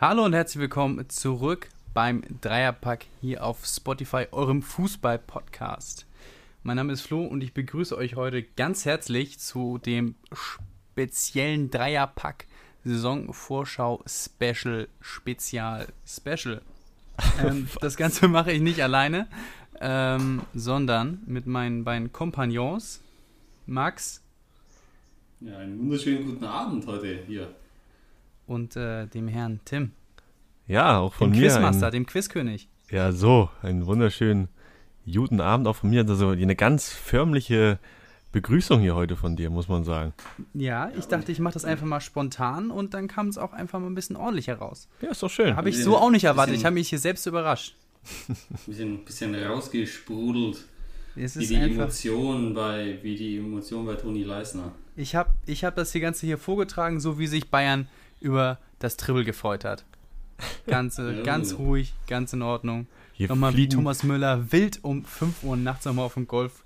Hallo und herzlich willkommen zurück beim Dreierpack hier auf Spotify, eurem Fußball-Podcast. Mein Name ist Flo und ich begrüße euch heute ganz herzlich zu dem speziellen Dreierpack Saisonvorschau Special Spezial Special. Ähm, das Ganze mache ich nicht alleine, ähm, sondern mit meinen beiden Kompagnons. Max. Ja, einen wunderschönen guten Abend heute hier. Und äh, dem Herrn Tim. Ja, auch von dem mir. Quizmaster, ein, dem Quizkönig. Ja, so, einen wunderschönen guten Abend auch von mir. Also eine ganz förmliche Begrüßung hier heute von dir, muss man sagen. Ja, ich dachte, ich mache das einfach mal spontan und dann kam es auch einfach mal ein bisschen ordentlicher raus. Ja, ist doch schön. Habe ich so auch nicht erwartet. Ich habe mich hier selbst überrascht. Ein bisschen, bisschen rausgesprudelt. Es wie die einfach, Emotion bei, wie die Emotion bei Toni Leisner. ich habe ich hab das hier Ganze hier vorgetragen, so wie sich Bayern über das Triple gefreut hat. Ganze, ganz ruhig, ganz in Ordnung. Hier Nochmal wie fliegen- Thomas Müller wild um 5 Uhr nachts nochmal auf dem Golf,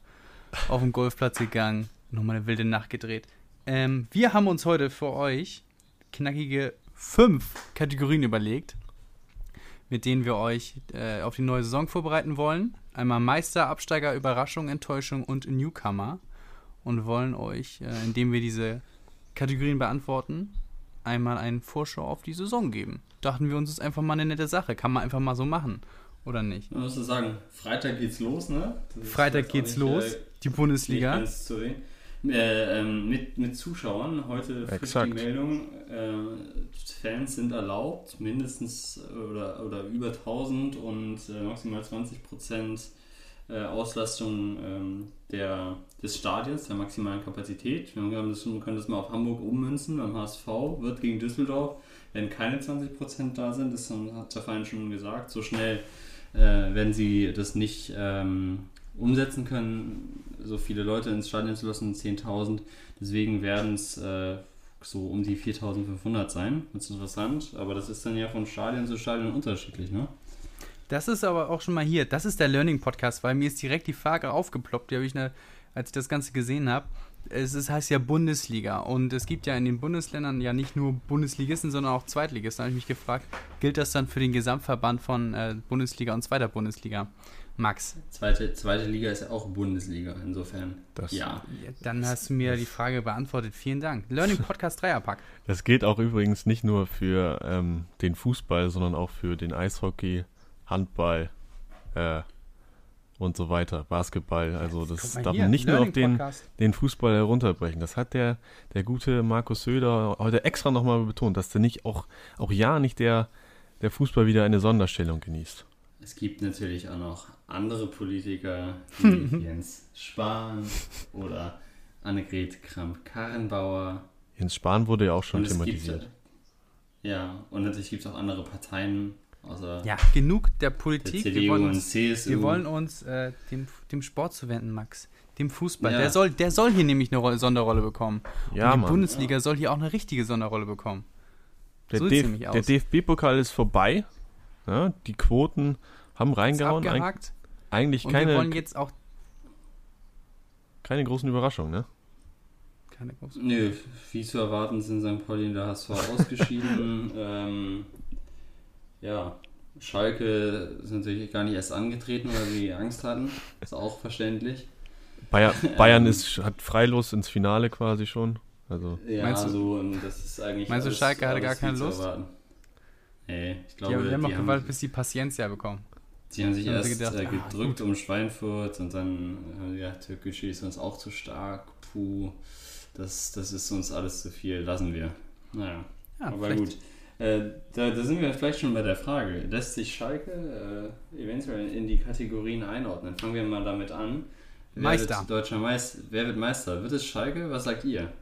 auf dem Golfplatz gegangen. Nochmal eine wilde Nacht gedreht. Ähm, wir haben uns heute für euch knackige fünf Kategorien überlegt, mit denen wir euch äh, auf die neue Saison vorbereiten wollen. Einmal Meister, Absteiger, Überraschung, Enttäuschung und Newcomer. Und wollen euch, äh, indem wir diese Kategorien beantworten, einmal einen Vorschau auf die Saison geben. Dachten wir uns, ist einfach mal eine nette Sache. Kann man einfach mal so machen. Oder nicht? Man muss sagen, Freitag geht's los, ne? Freitag geht's nicht, los. äh, Die Bundesliga. Äh, ähm, mit, mit Zuschauern. Heute frisch die Exakt. Meldung, äh, Fans sind erlaubt, mindestens äh, oder, oder über 1000 und äh, maximal 20 Prozent äh, Auslastung ähm, der, des Stadions, der maximalen Kapazität. Wir haben das, wir können das mal auf Hamburg ummünzen. Beim HSV wird gegen Düsseldorf, wenn keine 20 Prozent da sind, das hat der Verein schon gesagt, so schnell äh, wenn sie das nicht ähm, umsetzen können, so viele Leute ins Stadion zu lassen, 10.000. Deswegen werden es äh, so um die 4.500 sein. Das ist interessant, aber das ist dann ja von Stadion zu Stadion unterschiedlich, ne? Das ist aber auch schon mal hier. Das ist der Learning Podcast, weil mir ist direkt die Frage aufgeploppt, die habe ich, ne, als ich das Ganze gesehen habe. Es ist, heißt ja Bundesliga und es gibt ja in den Bundesländern ja nicht nur Bundesligisten, sondern auch Zweitligisten. Da habe ich mich gefragt, gilt das dann für den Gesamtverband von äh, Bundesliga und zweiter Bundesliga? Max, Zweite, zweite Liga ist ja auch Bundesliga, insofern. Das- ja. dann hast du mir die Frage beantwortet. Vielen Dank. Learning Podcast Dreierpack. Das gilt auch übrigens nicht nur für ähm, den Fußball, sondern auch für den Eishockey, Handball äh, und so weiter, Basketball. Also das darf man nicht nur auf den, den Fußball herunterbrechen. Das hat der, der gute Markus Söder heute extra nochmal betont, dass der nicht auch, auch ja nicht der, der Fußball wieder eine Sonderstellung genießt. Es gibt natürlich auch noch andere Politiker, wie Jens Spahn oder Annegret Kramp-Karrenbauer. Jens Spahn wurde ja auch schon thematisiert. gibt, ja, und natürlich gibt es auch andere Parteien, außer Ja, genug der der Politik. Wir CDU wollen und uns CSU. Wir wollen uns äh, dem, dem Sport zuwenden, Max. Dem Fußball. Ja. Der, soll, der soll hier nämlich eine Rolle, Sonderrolle bekommen. Ja, Und die Mann. Bundesliga soll hier auch eine richtige Sonderrolle bekommen. Der, so DF nämlich der. DFB-Pokal ist vorbei. Ja, die Quoten haben reingehauen. Eig eigentlich Und wir wollen keine, jetzt auch keine großen Überraschungen, ne? keine große. Nö, wie zu erwarten sind St. Pauli und der HSV ausgeschieden. ähm, ja, Schalke ist natürlich gar nicht erst angetreten, weil sie Angst hatten. Ist auch verständlich. Bayer, Bayern ist, hat freilos ins Finale quasi schon. Also, Ja, Meinst du- so, und das ist eigentlich. Meinst du, alles- Schalke hatte gar keine Lust? erwarten. Nee, ich Die glaube, haben, die haben die, auch haben, gewartet, bis die Paciencia bekommen. die haben sich haben sie erst gedacht, äh, ah, gedrückt um Schweinfurt und dann haben sie gedacht, Türkische ist uns auch zu stark. Puh, das, das ist uns alles zu viel, lassen wir. Naja. Ja, Aber vielleicht- gut. Äh, da, da sind wir vielleicht schon bei der Frage. Lässt sich Schalke äh, eventuell in die Kategorien einordnen? Fangen wir mal damit an. Wer Meister. Wird deutscher Meister. Wer wird Meister? Wird es Schalke? Was sagt ihr?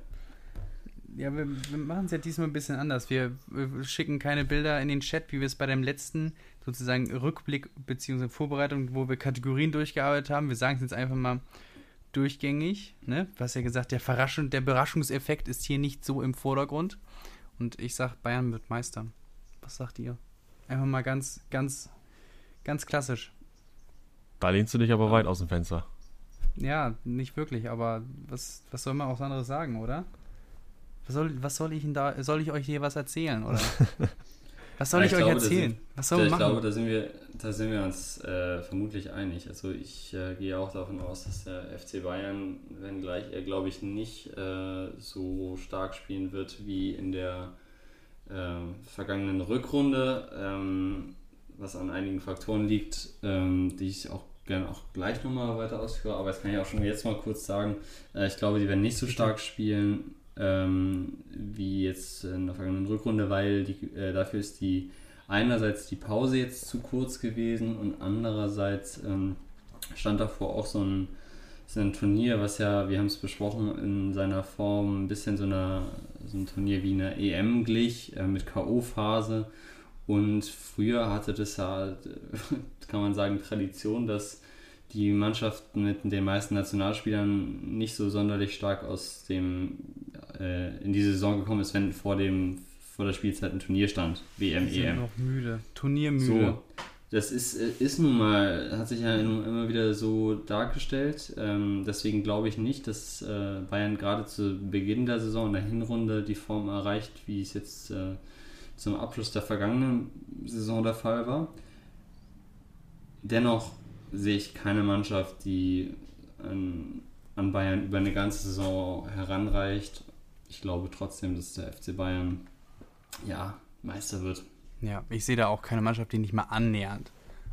Ja, wir, wir machen es ja diesmal ein bisschen anders. Wir, wir schicken keine Bilder in den Chat, wie wir es bei dem letzten sozusagen Rückblick bzw. Vorbereitung, wo wir Kategorien durchgearbeitet haben. Wir sagen es jetzt einfach mal durchgängig. Ne? Du hast ja gesagt, der, Verraschung, der Überraschungseffekt ist hier nicht so im Vordergrund. Und ich sag, Bayern wird Meister. Was sagt ihr? Einfach mal ganz, ganz, ganz klassisch. da lehnst du dich aber weit aus dem Fenster. Ja, nicht wirklich, aber was, was soll man auch anderes sagen, oder? Was soll, was soll ich denn da, soll ich euch hier was erzählen, oder? Was soll ich, ich euch glaube, erzählen? Sind, Was soll man machen? Ich glaube, da sind wir, da sind wir uns äh, vermutlich einig. Also ich äh, gehe auch davon aus, dass der FC Bayern, wenngleich er, glaube ich, nicht äh, so stark spielen wird wie in der ähm, vergangenen Rückrunde, ähm, was an einigen Faktoren liegt, ähm, die ich auch gerne auch gleich nochmal weiter ausführe, aber das kann ich auch schon jetzt mal kurz sagen. Äh, ich glaube, die werden nicht so stark spielen ähm, wie jetzt in der vergangenen Rückrunde, weil die, äh, dafür ist die einerseits die Pause jetzt zu kurz gewesen und andererseits ähm, stand davor auch so ein, so ein Turnier, was ja, wir haben es besprochen, in seiner Form ein bisschen so, eine, so ein Turnier wie eine EM glich, äh, mit K.O.-Phase. Und früher hatte das ja, kann man sagen, Tradition, dass die Mannschaft mit den meisten Nationalspielern nicht so sonderlich stark aus dem äh, in die Saison gekommen ist, wenn vor dem vor der Spielzeit ein Turnier stand, WM, die sind EM. noch müde, Turniermüde. So, das ist, äh, ist nun mal, hat sich ja immer wieder so dargestellt. Ähm, deswegen glaube ich nicht, dass äh, Bayern gerade zu Beginn der Saison in der Hinrunde die Form erreicht, wie es jetzt äh, zum Abschluss der vergangenen Saison der Fall war. Dennoch sehe ich keine Mannschaft, die an, an Bayern über eine ganze Saison heranreicht. Ich glaube trotzdem, dass der FC Bayern ja Meister wird. Ja, ich sehe da auch keine Mannschaft, die nicht mal annähernd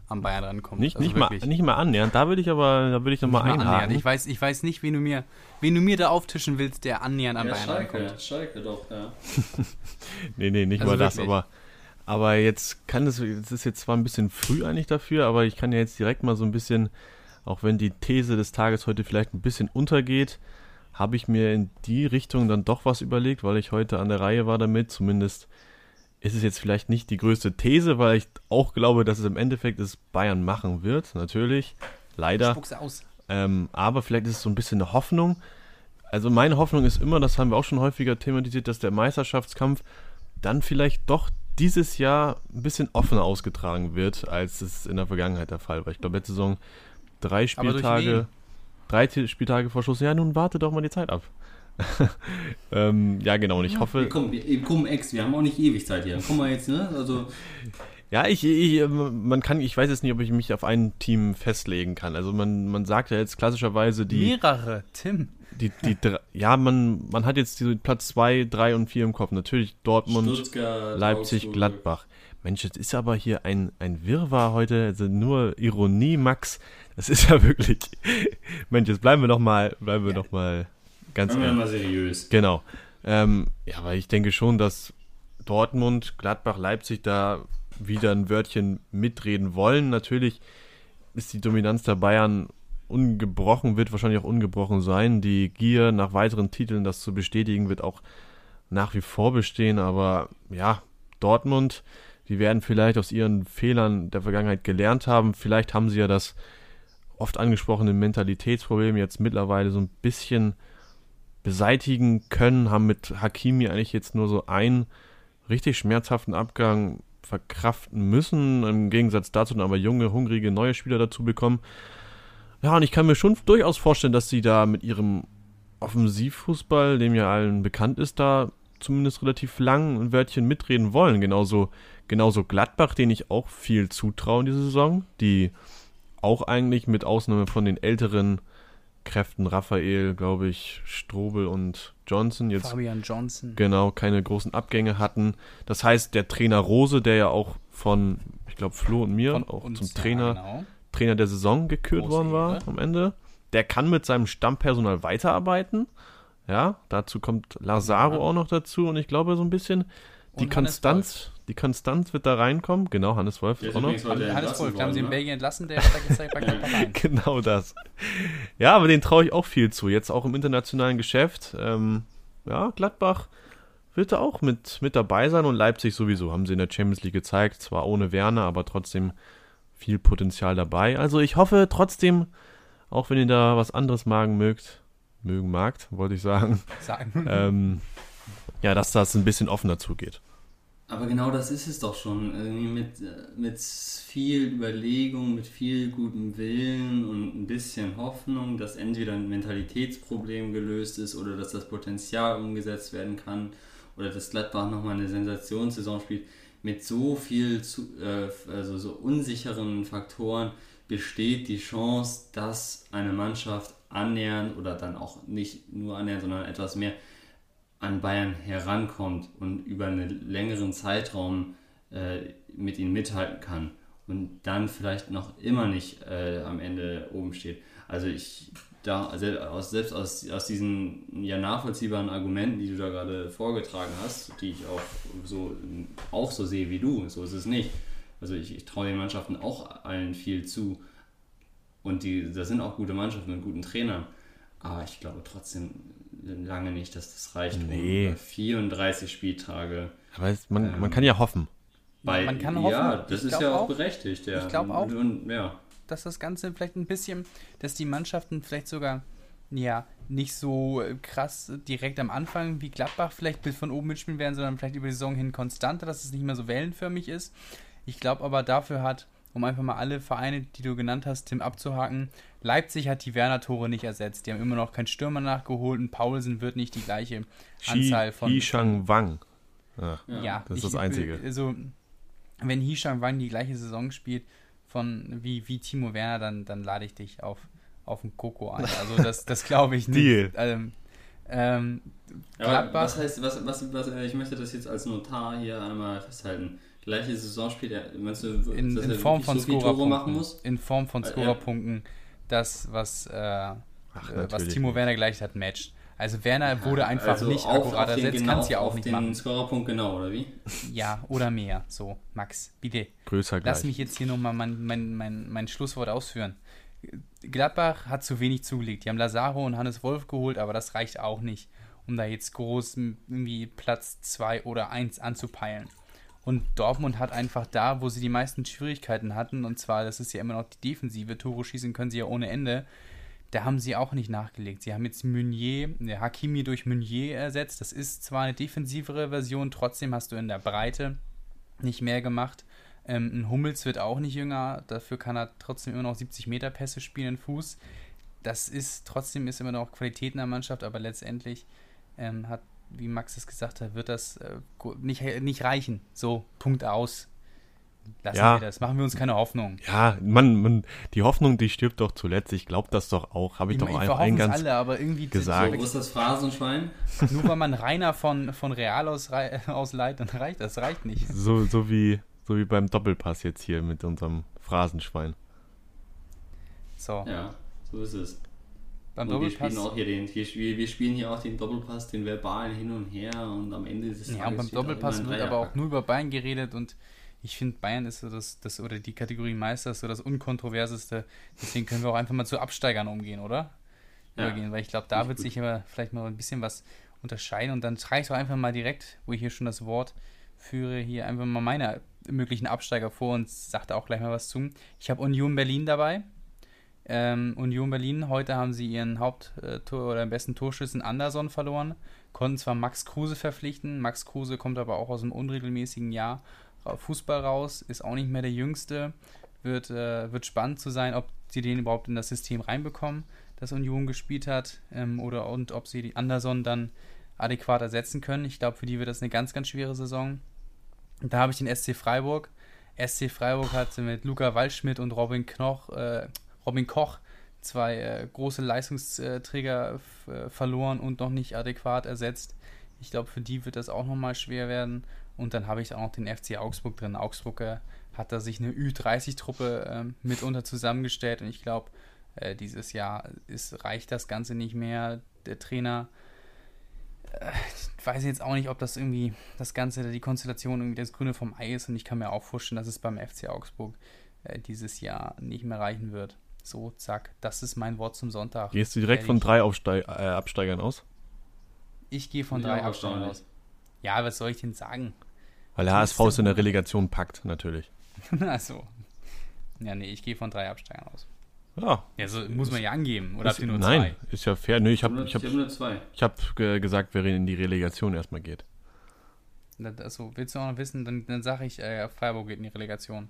am Bayern rankommt. Nicht, also nicht, mal, nicht mal annähernd, da würde ich aber, da würde ich nochmal einhaken. Ich weiß, ich weiß nicht, wen du mir, wen du mir da auftischen willst, der annähernd am ja, Bayern Schalke, rankommt. Schalke doch, ja. nee, nee, nicht also mal wirklich. das, aber aber jetzt kann es, es ist jetzt zwar ein bisschen früh eigentlich dafür, aber ich kann ja jetzt direkt mal so ein bisschen, auch wenn die These des Tages heute vielleicht ein bisschen untergeht, habe ich mir in die Richtung dann doch was überlegt, weil ich heute an der Reihe war damit. Zumindest ist es jetzt vielleicht nicht die größte These, weil ich auch glaube, dass es im Endeffekt es Bayern machen wird, natürlich. Leider. Spuck's aus. Ähm, aber vielleicht ist es so ein bisschen eine Hoffnung. Also meine Hoffnung ist immer, das haben wir auch schon häufiger thematisiert, dass der Meisterschaftskampf dann vielleicht doch dieses Jahr ein bisschen offener ausgetragen wird, als es in der Vergangenheit der Fall war. Ich glaube, letzte Saison drei Spieltage, drei Spieltage vor Schluss. Ja, nun warte doch mal die Zeit ab. ähm, ja, genau. Und ich ja, hoffe. Komm, komm, Ex, wir haben auch nicht ewig Zeit hier. Komm mal jetzt, ne? Also. Ja, ich, ich, man kann, ich weiß jetzt nicht, ob ich mich auf ein Team festlegen kann. Also man, man sagt ja jetzt klassischerweise die. Mehrere, Tim die, die, ja, man, man hat jetzt die Platz 2, 3 und 4 im Kopf. Natürlich Dortmund, Stuttgart, Leipzig, Augsburg. Gladbach. Mensch, das ist aber hier ein, ein Wirrwarr heute, also nur Ironie, Max. Das ist ja wirklich. Mensch, jetzt bleiben wir doch mal, bleiben wir ja. doch mal ganz bleiben wir mal seriös. Genau. Ähm, ja, aber ich denke schon, dass Dortmund, Gladbach, Leipzig da wieder ein Wörtchen mitreden wollen. Natürlich ist die Dominanz der Bayern ungebrochen, wird wahrscheinlich auch ungebrochen sein. Die Gier nach weiteren Titeln, das zu bestätigen, wird auch nach wie vor bestehen. Aber ja, Dortmund, die werden vielleicht aus ihren Fehlern der Vergangenheit gelernt haben. Vielleicht haben sie ja das oft angesprochene Mentalitätsproblem jetzt mittlerweile so ein bisschen beseitigen können, haben mit Hakimi eigentlich jetzt nur so einen richtig schmerzhaften Abgang verkraften müssen, im Gegensatz dazu dann aber junge, hungrige, neue Spieler dazu bekommen. Ja, und ich kann mir schon durchaus vorstellen, dass sie da mit ihrem Offensivfußball, dem ja allen bekannt ist, da zumindest relativ lang ein Wörtchen mitreden wollen. Genauso, genauso Gladbach, den ich auch viel zutraue in dieser Saison, die auch eigentlich mit Ausnahme von den älteren Kräften, Raphael, glaube ich, Strobel und Johnson jetzt. Fabian Johnson. Genau, keine großen Abgänge hatten. Das heißt, der Trainer Rose, der ja auch von, ich glaube, Flo und mir von auch zum Trainer ja, genau. Trainer der Saison gekürt Große worden war Ehre. am Ende. Der kann mit seinem Stammpersonal weiterarbeiten. Ja, dazu kommt Lazaro ja. auch noch dazu und ich glaube so ein bisschen die Konstanz, die Konstanz wird da reinkommen. Genau, Hannes Wolf auch noch. Hannes Wolf, da haben sie in ne? Belgien entlassen, der hat da gezeigt bei rein. Genau das. Ja, aber den traue ich auch viel zu. Jetzt auch im internationalen Geschäft. Ähm, ja, Gladbach wird da auch mit, mit dabei sein und Leipzig sowieso. Haben sie in der Champions League gezeigt. Zwar ohne Werner, aber trotzdem viel Potenzial dabei. Also ich hoffe trotzdem, auch wenn ihr da was anderes magen mögt, mögen magt, wollte ich sagen, sagen. Ähm, ja, dass das ein bisschen offener zugeht. Aber genau das ist es doch schon. Mit, mit viel Überlegung, mit viel gutem Willen und ein bisschen Hoffnung, dass entweder ein Mentalitätsproblem gelöst ist oder dass das Potenzial umgesetzt werden kann oder dass Gladbach nochmal eine Sensationssaison spielt mit so viel, zu, äh, also so unsicheren Faktoren besteht die Chance, dass eine Mannschaft annähernd oder dann auch nicht nur annähernd, sondern etwas mehr an Bayern herankommt und über einen längeren Zeitraum äh, mit ihnen mithalten kann und dann vielleicht noch immer nicht äh, am Ende oben steht. Also ich da also aus, selbst aus, aus diesen ja nachvollziehbaren Argumenten, die du da gerade vorgetragen hast, die ich auch so auch so sehe wie du, so ist es nicht. Also ich, ich traue den Mannschaften auch allen viel zu. Und die, das sind auch gute Mannschaften mit guten Trainern. Aber ich glaube trotzdem lange nicht, dass das reicht. Nee. Um 34 Spieltage. Aber es, man, ähm, man kann ja hoffen. Bei, man kann hoffen. Ja, das ist ja auch, auch berechtigt. Ja. Ich glaube auch. Und, ja. Dass das Ganze vielleicht ein bisschen, dass die Mannschaften vielleicht sogar ja, nicht so krass direkt am Anfang wie Gladbach vielleicht bis von oben mitspielen werden, sondern vielleicht über die Saison hin konstanter, dass es nicht mehr so wellenförmig ist. Ich glaube aber dafür hat, um einfach mal alle Vereine, die du genannt hast, Tim abzuhaken, Leipzig hat die Werner-Tore nicht ersetzt. Die haben immer noch keinen Stürmer nachgeholt und Paulsen wird nicht die gleiche Anzahl von. Hishang Wang. Ja, ja, das ist ich, das Einzige. Also, wenn Hishang Wang die gleiche Saison spielt von wie, wie Timo Werner, dann, dann lade ich dich auf, auf den Koko ein. Also das, das glaube ich nicht. Deal. Ähm, ähm, Aber was heißt, was, was, was, ich möchte das jetzt als Notar hier einmal festhalten. Gleiche Saison spielt er, meinst du, in, in Form von so Scorerpunkten. In Form von Scorerpunkten, das, was, äh, Ach, was Timo Werner gleich hat, matcht. Also Werner wurde einfach also nicht akkurat ersetzt, genau, kannst ja auch nicht den machen. Scorerpunkt genau, oder wie? Ja, oder mehr. So, Max, bitte. Größer Lass mich jetzt hier nochmal mein, mein, mein, mein Schlusswort ausführen. Gladbach hat zu wenig zugelegt. Die haben Lazaro und Hannes Wolf geholt, aber das reicht auch nicht, um da jetzt groß irgendwie Platz 2 oder 1 anzupeilen. Und Dortmund hat einfach da, wo sie die meisten Schwierigkeiten hatten, und zwar, das ist ja immer noch die Defensive, Tore schießen können sie ja ohne Ende, da haben sie auch nicht nachgelegt. Sie haben jetzt Meunier, der Hakimi durch Meunier ersetzt. Das ist zwar eine defensivere Version, trotzdem hast du in der Breite nicht mehr gemacht. Ähm, ein Hummels wird auch nicht jünger, dafür kann er trotzdem immer noch 70 Meter Pässe spielen, Fuß. Das ist trotzdem ist immer noch Qualität in der Mannschaft, aber letztendlich ähm, hat, wie Max es gesagt hat, wird das äh, nicht, nicht reichen. So, Punkt aus. Lassen ja. wir das, machen wir uns keine Hoffnung. Ja, man, man, die Hoffnung, die stirbt doch zuletzt. Ich glaube das doch auch. Habe ich, ich, doch einfach eingangs alle, aber irgendwie gesagt. So, wo ist das Phrasenschwein? Nur weil man Rainer von, von Real aus, ausleiht, dann reicht das reicht nicht. So, so, wie, so wie beim Doppelpass jetzt hier mit unserem Phrasenschwein. So. Ja, so ist es. Beim und wir spielen auch hier den, wir, wir spielen hier auch den Doppelpass, den verbalen hin und her und am Ende ist es Ja, beim Doppelpass wird aber auch nur über Bayern geredet und ich finde, Bayern ist so das, das, oder die Kategorie Meister ist so das unkontroverseste. Deswegen können wir auch einfach mal zu Absteigern umgehen, oder? Ja. Übergehen, weil ich glaube, da wird sich immer vielleicht mal ein bisschen was unterscheiden und dann trage ich doch einfach mal direkt, wo ich hier schon das Wort führe, hier einfach mal meine möglichen Absteiger vor und sagte auch gleich mal was zu. Ich habe Union Berlin dabei. Ähm, Union Berlin, heute haben sie ihren Haupttor äh, oder besten Torschützen Anderson verloren, konnten zwar Max Kruse verpflichten, Max Kruse kommt aber auch aus einem unregelmäßigen Jahr Fußball raus, ist auch nicht mehr der Jüngste. Wird, äh, wird spannend zu sein, ob sie den überhaupt in das System reinbekommen, das Union gespielt hat, ähm, oder und ob sie die Anderson dann adäquat ersetzen können. Ich glaube, für die wird das eine ganz, ganz schwere Saison. Da habe ich den SC Freiburg. SC Freiburg hat mit Luca Waldschmidt und Robin, Knoch, äh, Robin Koch zwei äh, große Leistungsträger äh, verloren und noch nicht adäquat ersetzt. Ich glaube, für die wird das auch nochmal schwer werden. Und dann habe ich auch noch den FC Augsburg drin. Augsburg äh, hat da sich eine Ü30-Truppe äh, mitunter zusammengestellt und ich glaube, äh, dieses Jahr ist, reicht das Ganze nicht mehr. Der Trainer äh, ich weiß jetzt auch nicht, ob das irgendwie das Ganze, die Konstellation irgendwie das Grüne vom Ei ist und ich kann mir auch vorstellen, dass es beim FC Augsburg äh, dieses Jahr nicht mehr reichen wird. So, zack, das ist mein Wort zum Sonntag. Gehst du direkt von drei Aufsteig äh, Absteigern aus? Ich gehe von drei Absteigern aus. Ja, was soll ich denn sagen? Weil der HSV es in der Relegation packt, natürlich. Achso. Ja, nee, ich gehe von drei Absteigern aus. Ja. Ja, so muss man ja angeben. Oder ist, habt ihr nur nein, zwei? Nein, ist ja fair. Nee, ich habe ich hab, ich hab gesagt, wer in die Relegation erstmal geht. Also, willst du auch noch wissen, dann, dann sage ich, äh, Freiburg geht in die Relegation.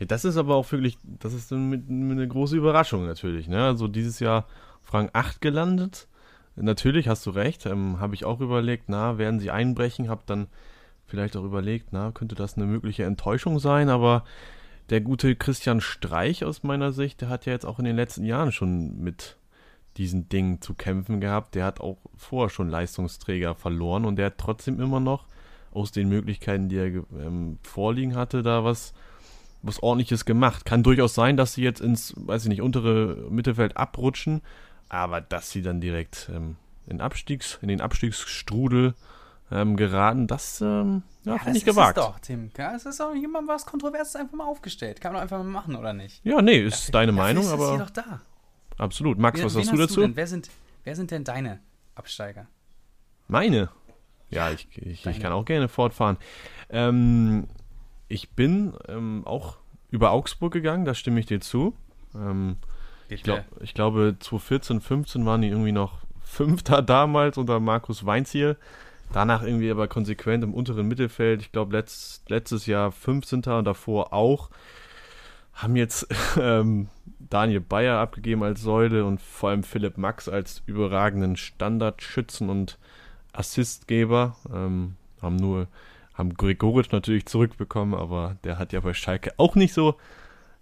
Ja, das ist aber auch wirklich, das ist eine, eine große Überraschung natürlich. Ne? Also dieses Jahr auf Rang 8 gelandet. Natürlich hast du recht, ähm, habe ich auch überlegt, na, werden sie einbrechen, habe dann vielleicht auch überlegt, na, könnte das eine mögliche Enttäuschung sein, aber der gute Christian Streich aus meiner Sicht, der hat ja jetzt auch in den letzten Jahren schon mit diesen Dingen zu kämpfen gehabt. Der hat auch vorher schon Leistungsträger verloren und der hat trotzdem immer noch aus den Möglichkeiten, die er ähm, vorliegen hatte, da was, was ordentliches gemacht. Kann durchaus sein, dass sie jetzt ins, weiß ich nicht, untere Mittelfeld abrutschen, aber dass sie dann direkt ähm, in, Abstiegs, in den Abstiegsstrudel ähm, geraten, das ähm, ja, ja, finde ich gewagt. Das ist doch, Tim. Es ist auch jemand was Kontroverses einfach mal aufgestellt. Kann man einfach mal machen, oder nicht? Ja, nee, ist dafür, deine Meinung, ist aber. Hier doch da. Absolut. Max, wen, was hast du dazu? Du wer, sind, wer sind denn deine Absteiger? Meine? Ja, ich, ich, ich kann auch gerne fortfahren. Ähm, ich bin ähm, auch über Augsburg gegangen, da stimme ich dir zu. Ähm, ich, glaub, ich glaube, 2014, 15 waren die irgendwie noch Fünfter damals unter Markus Weinziel. Danach irgendwie aber konsequent im unteren Mittelfeld. Ich glaube, letzt, letztes Jahr 15. und davor auch. Haben jetzt ähm, Daniel Bayer abgegeben als Säule und vor allem Philipp Max als überragenden Standardschützen und Assistgeber. Ähm, haben nur, haben Gregoritsch natürlich zurückbekommen, aber der hat ja bei Schalke auch nicht so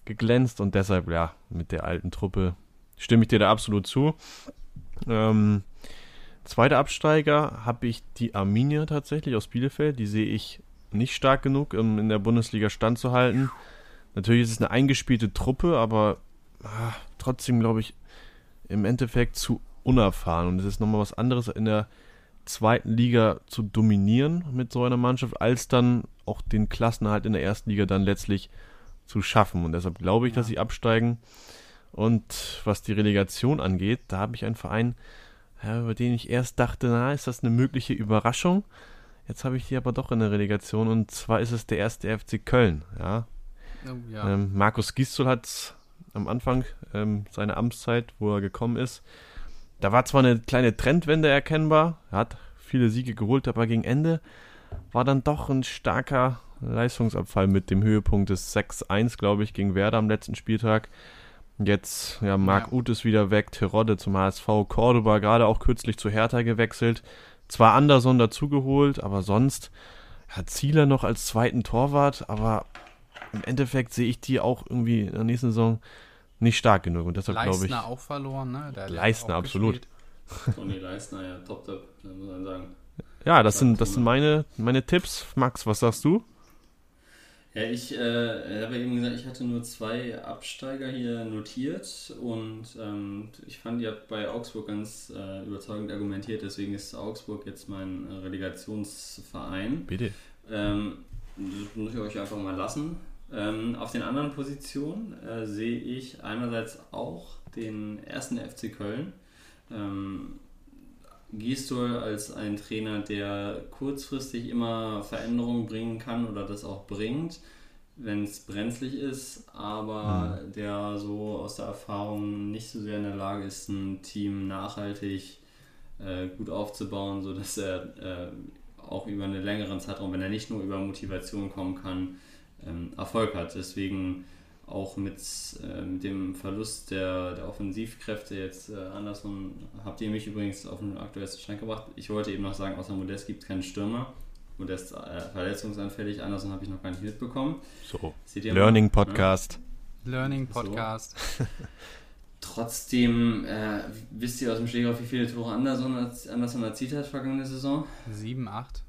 geglänzt und deshalb, ja, mit der alten Truppe stimme ich dir da absolut zu. Ähm, zweiter Absteiger habe ich die Arminia tatsächlich aus Bielefeld. Die sehe ich nicht stark genug, um in der Bundesliga standzuhalten. Natürlich ist es eine eingespielte Truppe, aber ah, trotzdem, glaube ich, im Endeffekt zu unerfahren. Und es ist nochmal was anderes, in der zweiten Liga zu dominieren mit so einer Mannschaft, als dann auch den Klassenhalt in der ersten Liga dann letztlich zu schaffen. Und deshalb glaube ich, ja. dass sie absteigen. Und was die Relegation angeht, da habe ich einen Verein, ja, über den ich erst dachte, na, ist das eine mögliche Überraschung? Jetzt habe ich die aber doch in der Relegation und zwar ist es der erste FC Köln. Ja. Oh, ja. Ähm, Markus Gisdol hat am Anfang ähm, seiner Amtszeit, wo er gekommen ist, da war zwar eine kleine Trendwende erkennbar, er hat viele Siege geholt, aber gegen Ende war dann doch ein starker Leistungsabfall mit dem Höhepunkt des 6-1, glaube ich, gegen Werder am letzten Spieltag. Jetzt, ja, Marc ja. Uth ist wieder weg, Terodde zum HSV, Cordoba gerade auch kürzlich zu Hertha gewechselt. Zwar Anderson dazugeholt, aber sonst hat Zieler noch als zweiten Torwart, aber im Endeffekt sehe ich die auch irgendwie in der nächsten Saison nicht stark genug. Und deshalb glaube ich. Leistner auch verloren, ne? Der Leistner, absolut. Toni Leistner, ja, top, top, muss man sagen. Ja, das sind, das sind meine, meine Tipps. Max, was sagst du? Ja, ich äh, habe eben gesagt, ich hatte nur zwei Absteiger hier notiert und ähm, ich fand, ihr habt bei Augsburg ganz äh, überzeugend argumentiert, deswegen ist Augsburg jetzt mein äh, Relegationsverein. Bitte. Ähm, das muss ich euch einfach mal lassen. Ähm, auf den anderen Positionen äh, sehe ich einerseits auch den ersten FC Köln. Ähm, Gisdol als ein Trainer, der kurzfristig immer Veränderungen bringen kann oder das auch bringt, wenn es brenzlig ist, aber mhm. der so aus der Erfahrung nicht so sehr in der Lage ist, ein Team nachhaltig äh, gut aufzubauen, sodass er äh, auch über einen längeren Zeitraum, wenn er nicht nur über Motivation kommen kann, ähm, Erfolg hat. Deswegen auch mit, äh, mit dem Verlust der, der Offensivkräfte jetzt äh, Anderson habt ihr mich übrigens auf den aktuellsten Stand gebracht. Ich wollte eben noch sagen, außer Modest gibt es keinen Stürmer. Modest äh, verletzungsanfällig, Anderson habe ich noch gar nicht mitbekommen. So, Learning mal, Podcast. Ne? Learning Podcast. So. Trotzdem, äh, wisst ihr aus dem Schläger, wie viele Tore Anderson, Anderson erzielt hat vergangene Saison? Sieben, acht.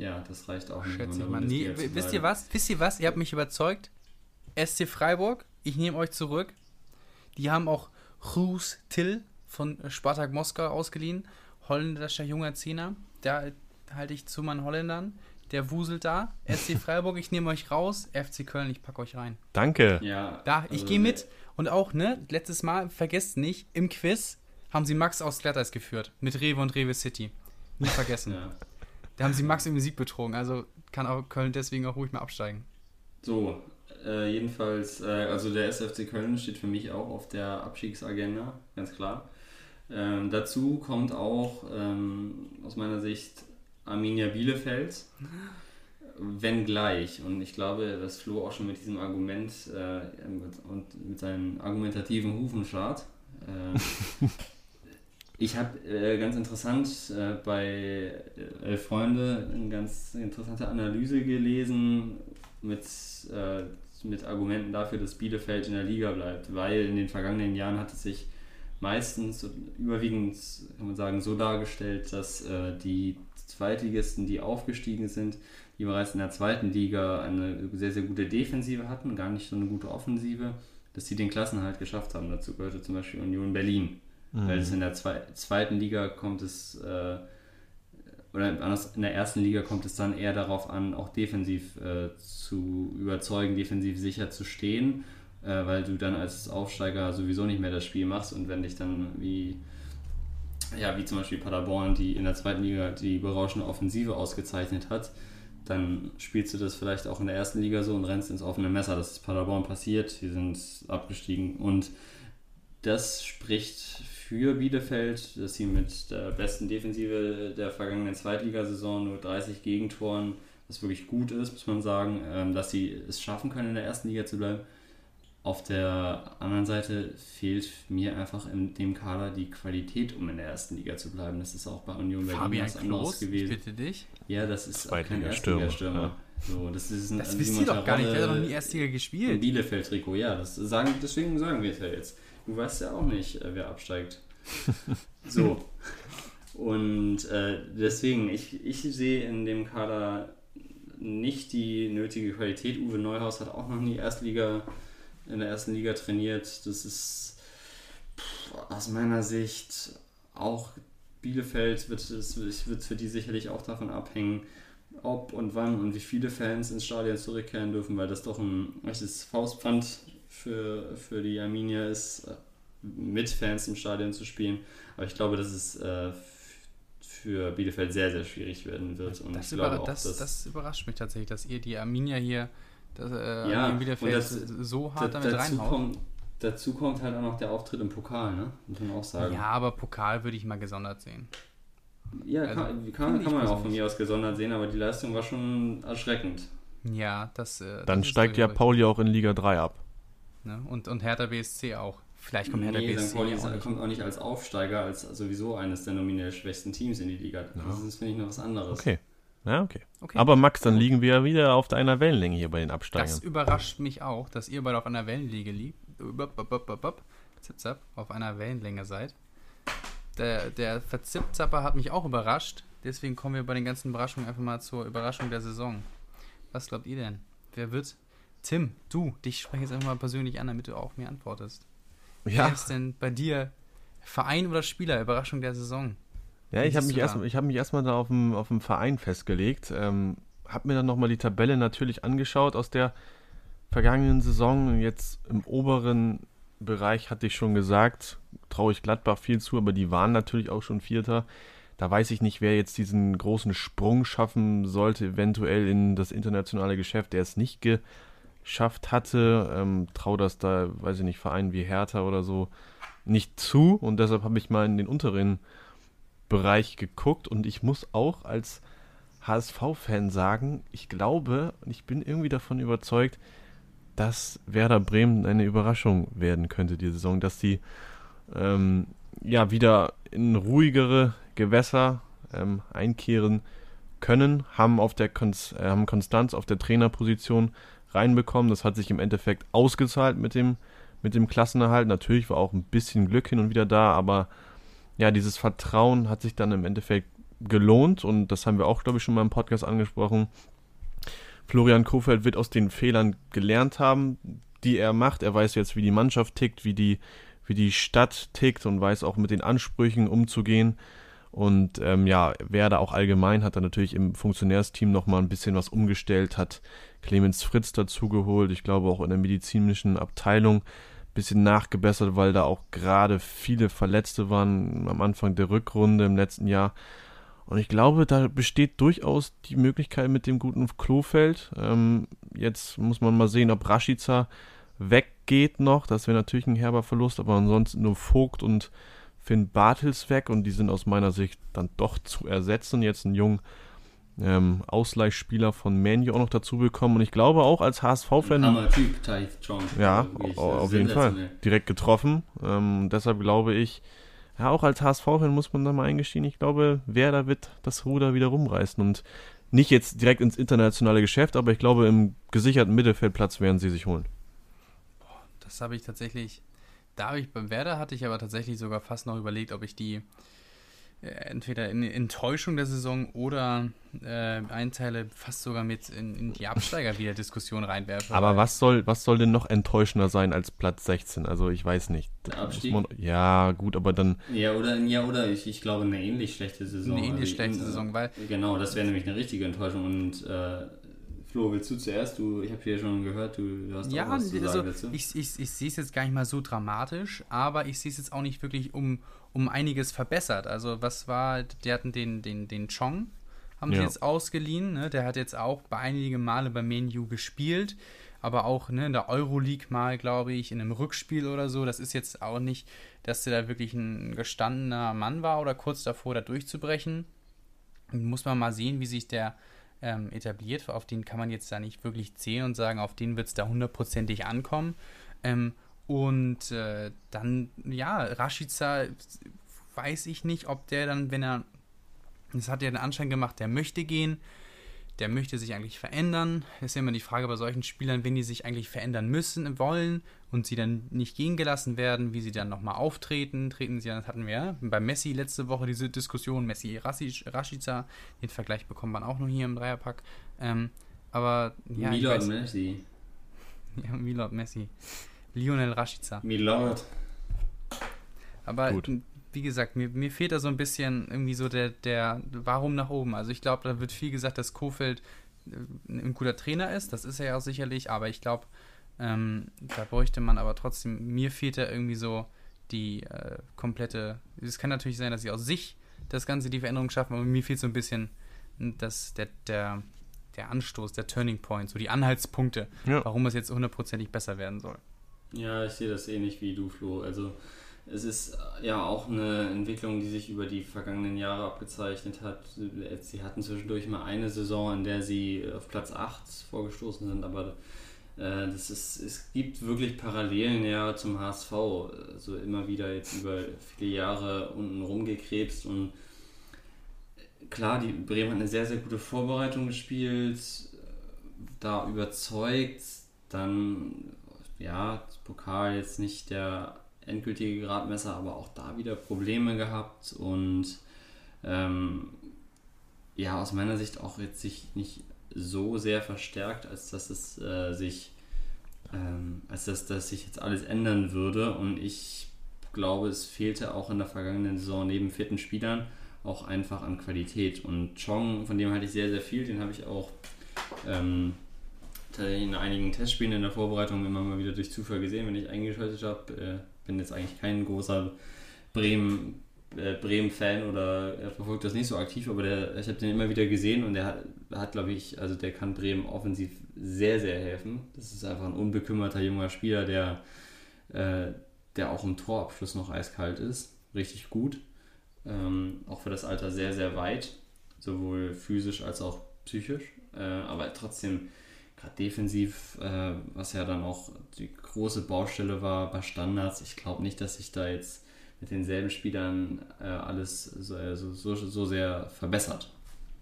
Ja, das reicht auch nicht. Schätze ich mal. Nee, wisst ihr was? Wisst ihr was? Ihr habt mich überzeugt. SC Freiburg, ich nehme euch zurück. Die haben auch Rus Till von Spartak Moskau ausgeliehen. Holländischer junger Zehner. Da halte ich zu meinen Holländern. Der wuselt da. SC Freiburg, ich nehme euch raus. FC Köln, ich packe euch rein. Danke. Ja, da, ich also, gehe mit. Und auch, ne, letztes Mal, vergesst nicht, im Quiz haben sie Max aus Glatteis geführt. Mit Rewe und Rewe City. Nicht vergessen. ja. Da haben sie Max im Sieg betrogen. Also kann auch Köln deswegen auch ruhig mal absteigen. So, äh, jedenfalls, äh, also der SFC Köln steht für mich auch auf der Abstiegsagenda, ganz klar. Ähm, dazu kommt auch ähm, aus meiner Sicht Arminia Bielefeld, wenngleich. Und ich glaube, dass Flo auch schon mit diesem Argument äh, und mit seinen argumentativen Hufen schart. Äh, Ich habe äh, ganz interessant äh, bei äh, Freunde eine ganz interessante Analyse gelesen mit, äh, mit Argumenten dafür, dass Bielefeld in der Liga bleibt, weil in den vergangenen Jahren hat es sich meistens überwiegend, kann man sagen, so dargestellt, dass äh, die Zweitligisten, die aufgestiegen sind, die bereits in der zweiten Liga eine sehr, sehr gute Defensive hatten, gar nicht so eine gute Offensive, dass sie den Klassenhalt geschafft haben. Dazu gehörte zum Beispiel Union Berlin. Mhm. Weil es in der zwe zweiten Liga kommt es, äh, oder anders, in der ersten Liga kommt es dann eher darauf an, auch defensiv äh, zu überzeugen, defensiv sicher zu stehen, äh, weil du dann als Aufsteiger sowieso nicht mehr das Spiel machst und wenn dich dann wie ja, wie zum Beispiel Paderborn, die in der zweiten Liga die berauschende Offensive ausgezeichnet hat, dann spielst du das vielleicht auch in der ersten Liga so und rennst ins offene Messer. Das ist Paderborn passiert, die sind abgestiegen und das spricht für Bielefeld, dass sie mit der besten Defensive der vergangenen Zweitligasaison nur 30 Gegentoren, was wirklich gut ist, muss man sagen, ähm, dass sie es schaffen können, in der ersten Liga zu bleiben. Auf der anderen Seite fehlt mir einfach in dem Kader die Qualität, um in der ersten Liga zu bleiben. Das ist auch bei Union Berlin Fabian was anderes gewesen. bitte dich. Ja, das ist kein Erstligastürmer. Ja. So, das ist ein, das wisst ihr doch gar nicht, der hat noch nie Erstliga gespielt. Bielefeld-Trikot, ja, das sagen, deswegen sagen wir es ja jetzt. Du weißt ja auch nicht, äh, wer absteigt. so. Und äh, deswegen, ich, ich sehe in dem Kader nicht die nötige Qualität. Uwe Neuhaus hat auch noch nie Erstliga in der ersten Liga trainiert. Das ist aus meiner Sicht auch Bielefeld wird es wird für die sicherlich auch davon abhängen, ob und wann und wie viele Fans ins Stadion zurückkehren dürfen, weil das doch ein echtes Faustpfand für, für die Arminia ist, mit Fans im Stadion zu spielen. Aber ich glaube, dass es äh, für Bielefeld sehr, sehr schwierig werden wird. Und das, ich glaube auch, das, dass das überrascht mich tatsächlich, dass ihr die Arminia hier dass, äh, ja, Bielefeld das, so hart damit reinhaut. Kommt, dazu kommt halt auch noch der Auftritt im Pokal, ne? Muss man auch sagen. Ja, aber Pokal würde ich mal gesondert sehen. Ja, also, kann, kann, kann man auch von mir aus gesondert sehen, aber die Leistung war schon erschreckend. Ja, das. Äh, Dann das steigt ja Pauli auch in Liga 3 ab. Ne? Und, und Hertha BSC auch. Vielleicht kommt Hertha nee, BSC Pauli auch nicht. kommt auch nicht als Aufsteiger, als sowieso eines der nominell schwächsten Teams in die Liga. Ja. Das ist, finde ich, noch was anderes. Okay. Ja, okay. okay. Aber Max, dann liegen wir ja wieder auf einer Wellenlänge hier bei den Absteigern. Das überrascht mich auch, dass ihr beide auf einer Wellenlänge liegt. Auf einer Wellenlänge seid. Der, der Verzipzapper hat mich auch überrascht. Deswegen kommen wir bei den ganzen Überraschungen einfach mal zur Überraschung der Saison. Was glaubt ihr denn? Wer wird? Tim, du, dich spreche jetzt einfach mal persönlich an, damit du auch mir antwortest. Ja. Wer ist denn bei dir Verein oder Spieler? Überraschung der Saison. Ja, ich habe mich, erst, hab mich erstmal da auf dem, auf dem Verein festgelegt. Ähm, habe mir dann nochmal die Tabelle natürlich angeschaut aus der vergangenen Saison. Jetzt im oberen Bereich hatte ich schon gesagt, traue ich Gladbach viel zu, aber die waren natürlich auch schon Vierter. Da weiß ich nicht, wer jetzt diesen großen Sprung schaffen sollte, eventuell in das internationale Geschäft, der es nicht geschafft hatte. Ähm, traue das da, weiß ich nicht, Vereinen wie Hertha oder so nicht zu. Und deshalb habe ich mal in den unteren Bereich geguckt und ich muss auch als HSV-Fan sagen, ich glaube und ich bin irgendwie davon überzeugt, dass Werder Bremen eine Überraschung werden könnte die Saison, dass sie ähm, ja wieder in ruhigere Gewässer ähm, einkehren können, haben auf der Konz äh, haben Konstanz auf der Trainerposition reinbekommen. Das hat sich im Endeffekt ausgezahlt mit dem mit dem Klassenerhalt. Natürlich war auch ein bisschen Glück hin und wieder da, aber ja, dieses Vertrauen hat sich dann im Endeffekt gelohnt und das haben wir auch, glaube ich, schon mal im Podcast angesprochen. Florian Kofeld wird aus den Fehlern gelernt haben, die er macht. Er weiß jetzt, wie die Mannschaft tickt, wie die, wie die Stadt tickt und weiß auch mit den Ansprüchen umzugehen. Und ähm, ja, Werder auch allgemein hat da natürlich im Funktionärsteam nochmal ein bisschen was umgestellt, hat Clemens Fritz dazugeholt, ich glaube auch in der medizinischen Abteilung bisschen nachgebessert, weil da auch gerade viele Verletzte waren am Anfang der Rückrunde im letzten Jahr. Und ich glaube, da besteht durchaus die Möglichkeit mit dem guten Klofeld. Ähm, jetzt muss man mal sehen, ob Rashica weggeht noch. Das wäre natürlich ein herber Verlust, aber ansonsten nur Vogt und Finn Bartels weg und die sind aus meiner Sicht dann doch zu ersetzen. Jetzt ein jungen ähm, Ausleihspieler von Manu auch noch dazu bekommen. Und ich glaube auch als HSV-Fan. Typ, Ja, auf jeden Fall. Direkt getroffen. Ähm, deshalb glaube ich, ja, auch als HSV-Fan muss man da mal eingestehen, ich glaube, Werder wird das Ruder wieder rumreißen und nicht jetzt direkt ins internationale Geschäft, aber ich glaube, im gesicherten Mittelfeldplatz werden sie sich holen. Das habe ich tatsächlich, da habe ich beim Werder hatte ich aber tatsächlich sogar fast noch überlegt, ob ich die äh, entweder in Enttäuschung der Saison oder äh, Einteile fast sogar mit in, in die Absteiger wieder Diskussion reinwerfe. Aber was soll, was soll denn noch enttäuschender sein als Platz 16? Also ich weiß nicht. Der Abstieg? Man, ja, gut, aber dann. Ja, oder, ja, oder ich, ich glaube eine ähnlich schlechte Saison. Eine ähnlich Also, schlechte Saison, weil Genau, das wäre nämlich eine richtige Enttäuschung. Und äh, Flo, willst du zuerst? Du, ich habe hier schon gehört, du, du hast Ja, auch was zu sagen also dazu. ich, ich, ich sehe es jetzt gar nicht mal so dramatisch, aber ich sehe es jetzt auch nicht wirklich um, um einiges verbessert. Also was war, die hatten den, den, den Chong, haben sie Ja. jetzt ausgeliehen, ne? der hat jetzt auch bei einigen Male bei Menu gespielt, aber auch ne, in der Euroleague mal, glaube ich, in einem Rückspiel oder so. Das ist jetzt auch nicht, dass der da wirklich ein gestandener Mann war oder kurz davor, da durchzubrechen. Muss man mal sehen, wie sich der ähm, etabliert. Auf den kann man jetzt da nicht wirklich zählen und sagen, auf den wird es da hundertprozentig ankommen. Ähm, und äh, dann, ja, Rashica weiß ich nicht, ob der dann, wenn er, das hat ja den Anschein gemacht, der möchte gehen, der möchte sich eigentlich verändern. Ist ja immer die Frage bei solchen Spielern, wenn die sich eigentlich verändern müssen, wollen und sie dann nicht gehen gelassen werden, wie sie dann nochmal auftreten. Treten sie, das hatten wir ja bei Messi letzte Woche diese Diskussion, Messi Rashica, den Vergleich bekommt man auch noch hier im Dreierpack. Ähm, aber ja, Milord weiß- Messi. ja, Milord Messi. Lionel Rashica. Milord. Aber Gut. Wie gesagt, mir, mir fehlt da so ein bisschen irgendwie so der, der Warum nach oben. Also ich glaube, da wird viel gesagt, dass Kofeld äh, ein guter Trainer ist. Das ist er ja auch sicherlich. Aber ich glaube, ähm, da bräuchte man aber trotzdem, mir fehlt da irgendwie so die äh, komplette. Es kann natürlich sein, dass sie aus sich das Ganze die Veränderung schaffen, aber mir fehlt so ein bisschen das, der, der, der Anstoß, der Turning Point, so die Anhaltspunkte, Ja. warum es jetzt hundertprozentig besser werden soll. Ja, ich sehe das ähnlich wie du, Flo. Also es ist ja auch eine Entwicklung, die sich über die vergangenen Jahre abgezeichnet hat. Sie hatten zwischendurch mal eine Saison, in der sie auf Platz 8 vorgestoßen sind, aber äh, das ist, es gibt wirklich Parallelen ja zum HSV. Also immer wieder jetzt über viele Jahre unten rumgekrebst und klar, die Bremen hat eine sehr, sehr gute Vorbereitung gespielt, da überzeugt, dann ja, Pokal jetzt nicht der endgültige Gradmesser, aber auch da wieder Probleme gehabt und ähm, ja, aus meiner Sicht auch jetzt sich nicht so sehr verstärkt, als dass es äh, sich ähm, als dass das sich jetzt alles ändern würde und ich glaube, es fehlte auch in der vergangenen Saison neben vierten Spielern auch einfach an Qualität und Chong, von dem halte ich sehr, sehr viel, den habe ich auch ähm, in einigen Testspielen in der Vorbereitung immer mal wieder durch Zufall gesehen, wenn ich eingeschaltet habe. Äh, bin jetzt eigentlich kein großer Bremen, äh, Bremen-Fan oder er verfolgt das nicht so aktiv, aber der, ich habe den immer wieder gesehen und der hat, hat glaube ich, also der kann Bremen offensiv sehr, sehr helfen. Das ist einfach ein unbekümmerter junger Spieler, der, äh, der auch im Torabschluss noch eiskalt ist. Richtig gut. Ähm, auch für das Alter sehr, sehr weit, sowohl physisch als auch psychisch. Äh, aber trotzdem gerade defensiv, äh, was ja dann auch die große Baustelle war bei Standards. Ich glaube nicht, dass sich da jetzt mit denselben Spielern äh, alles so, also so, so sehr verbessert.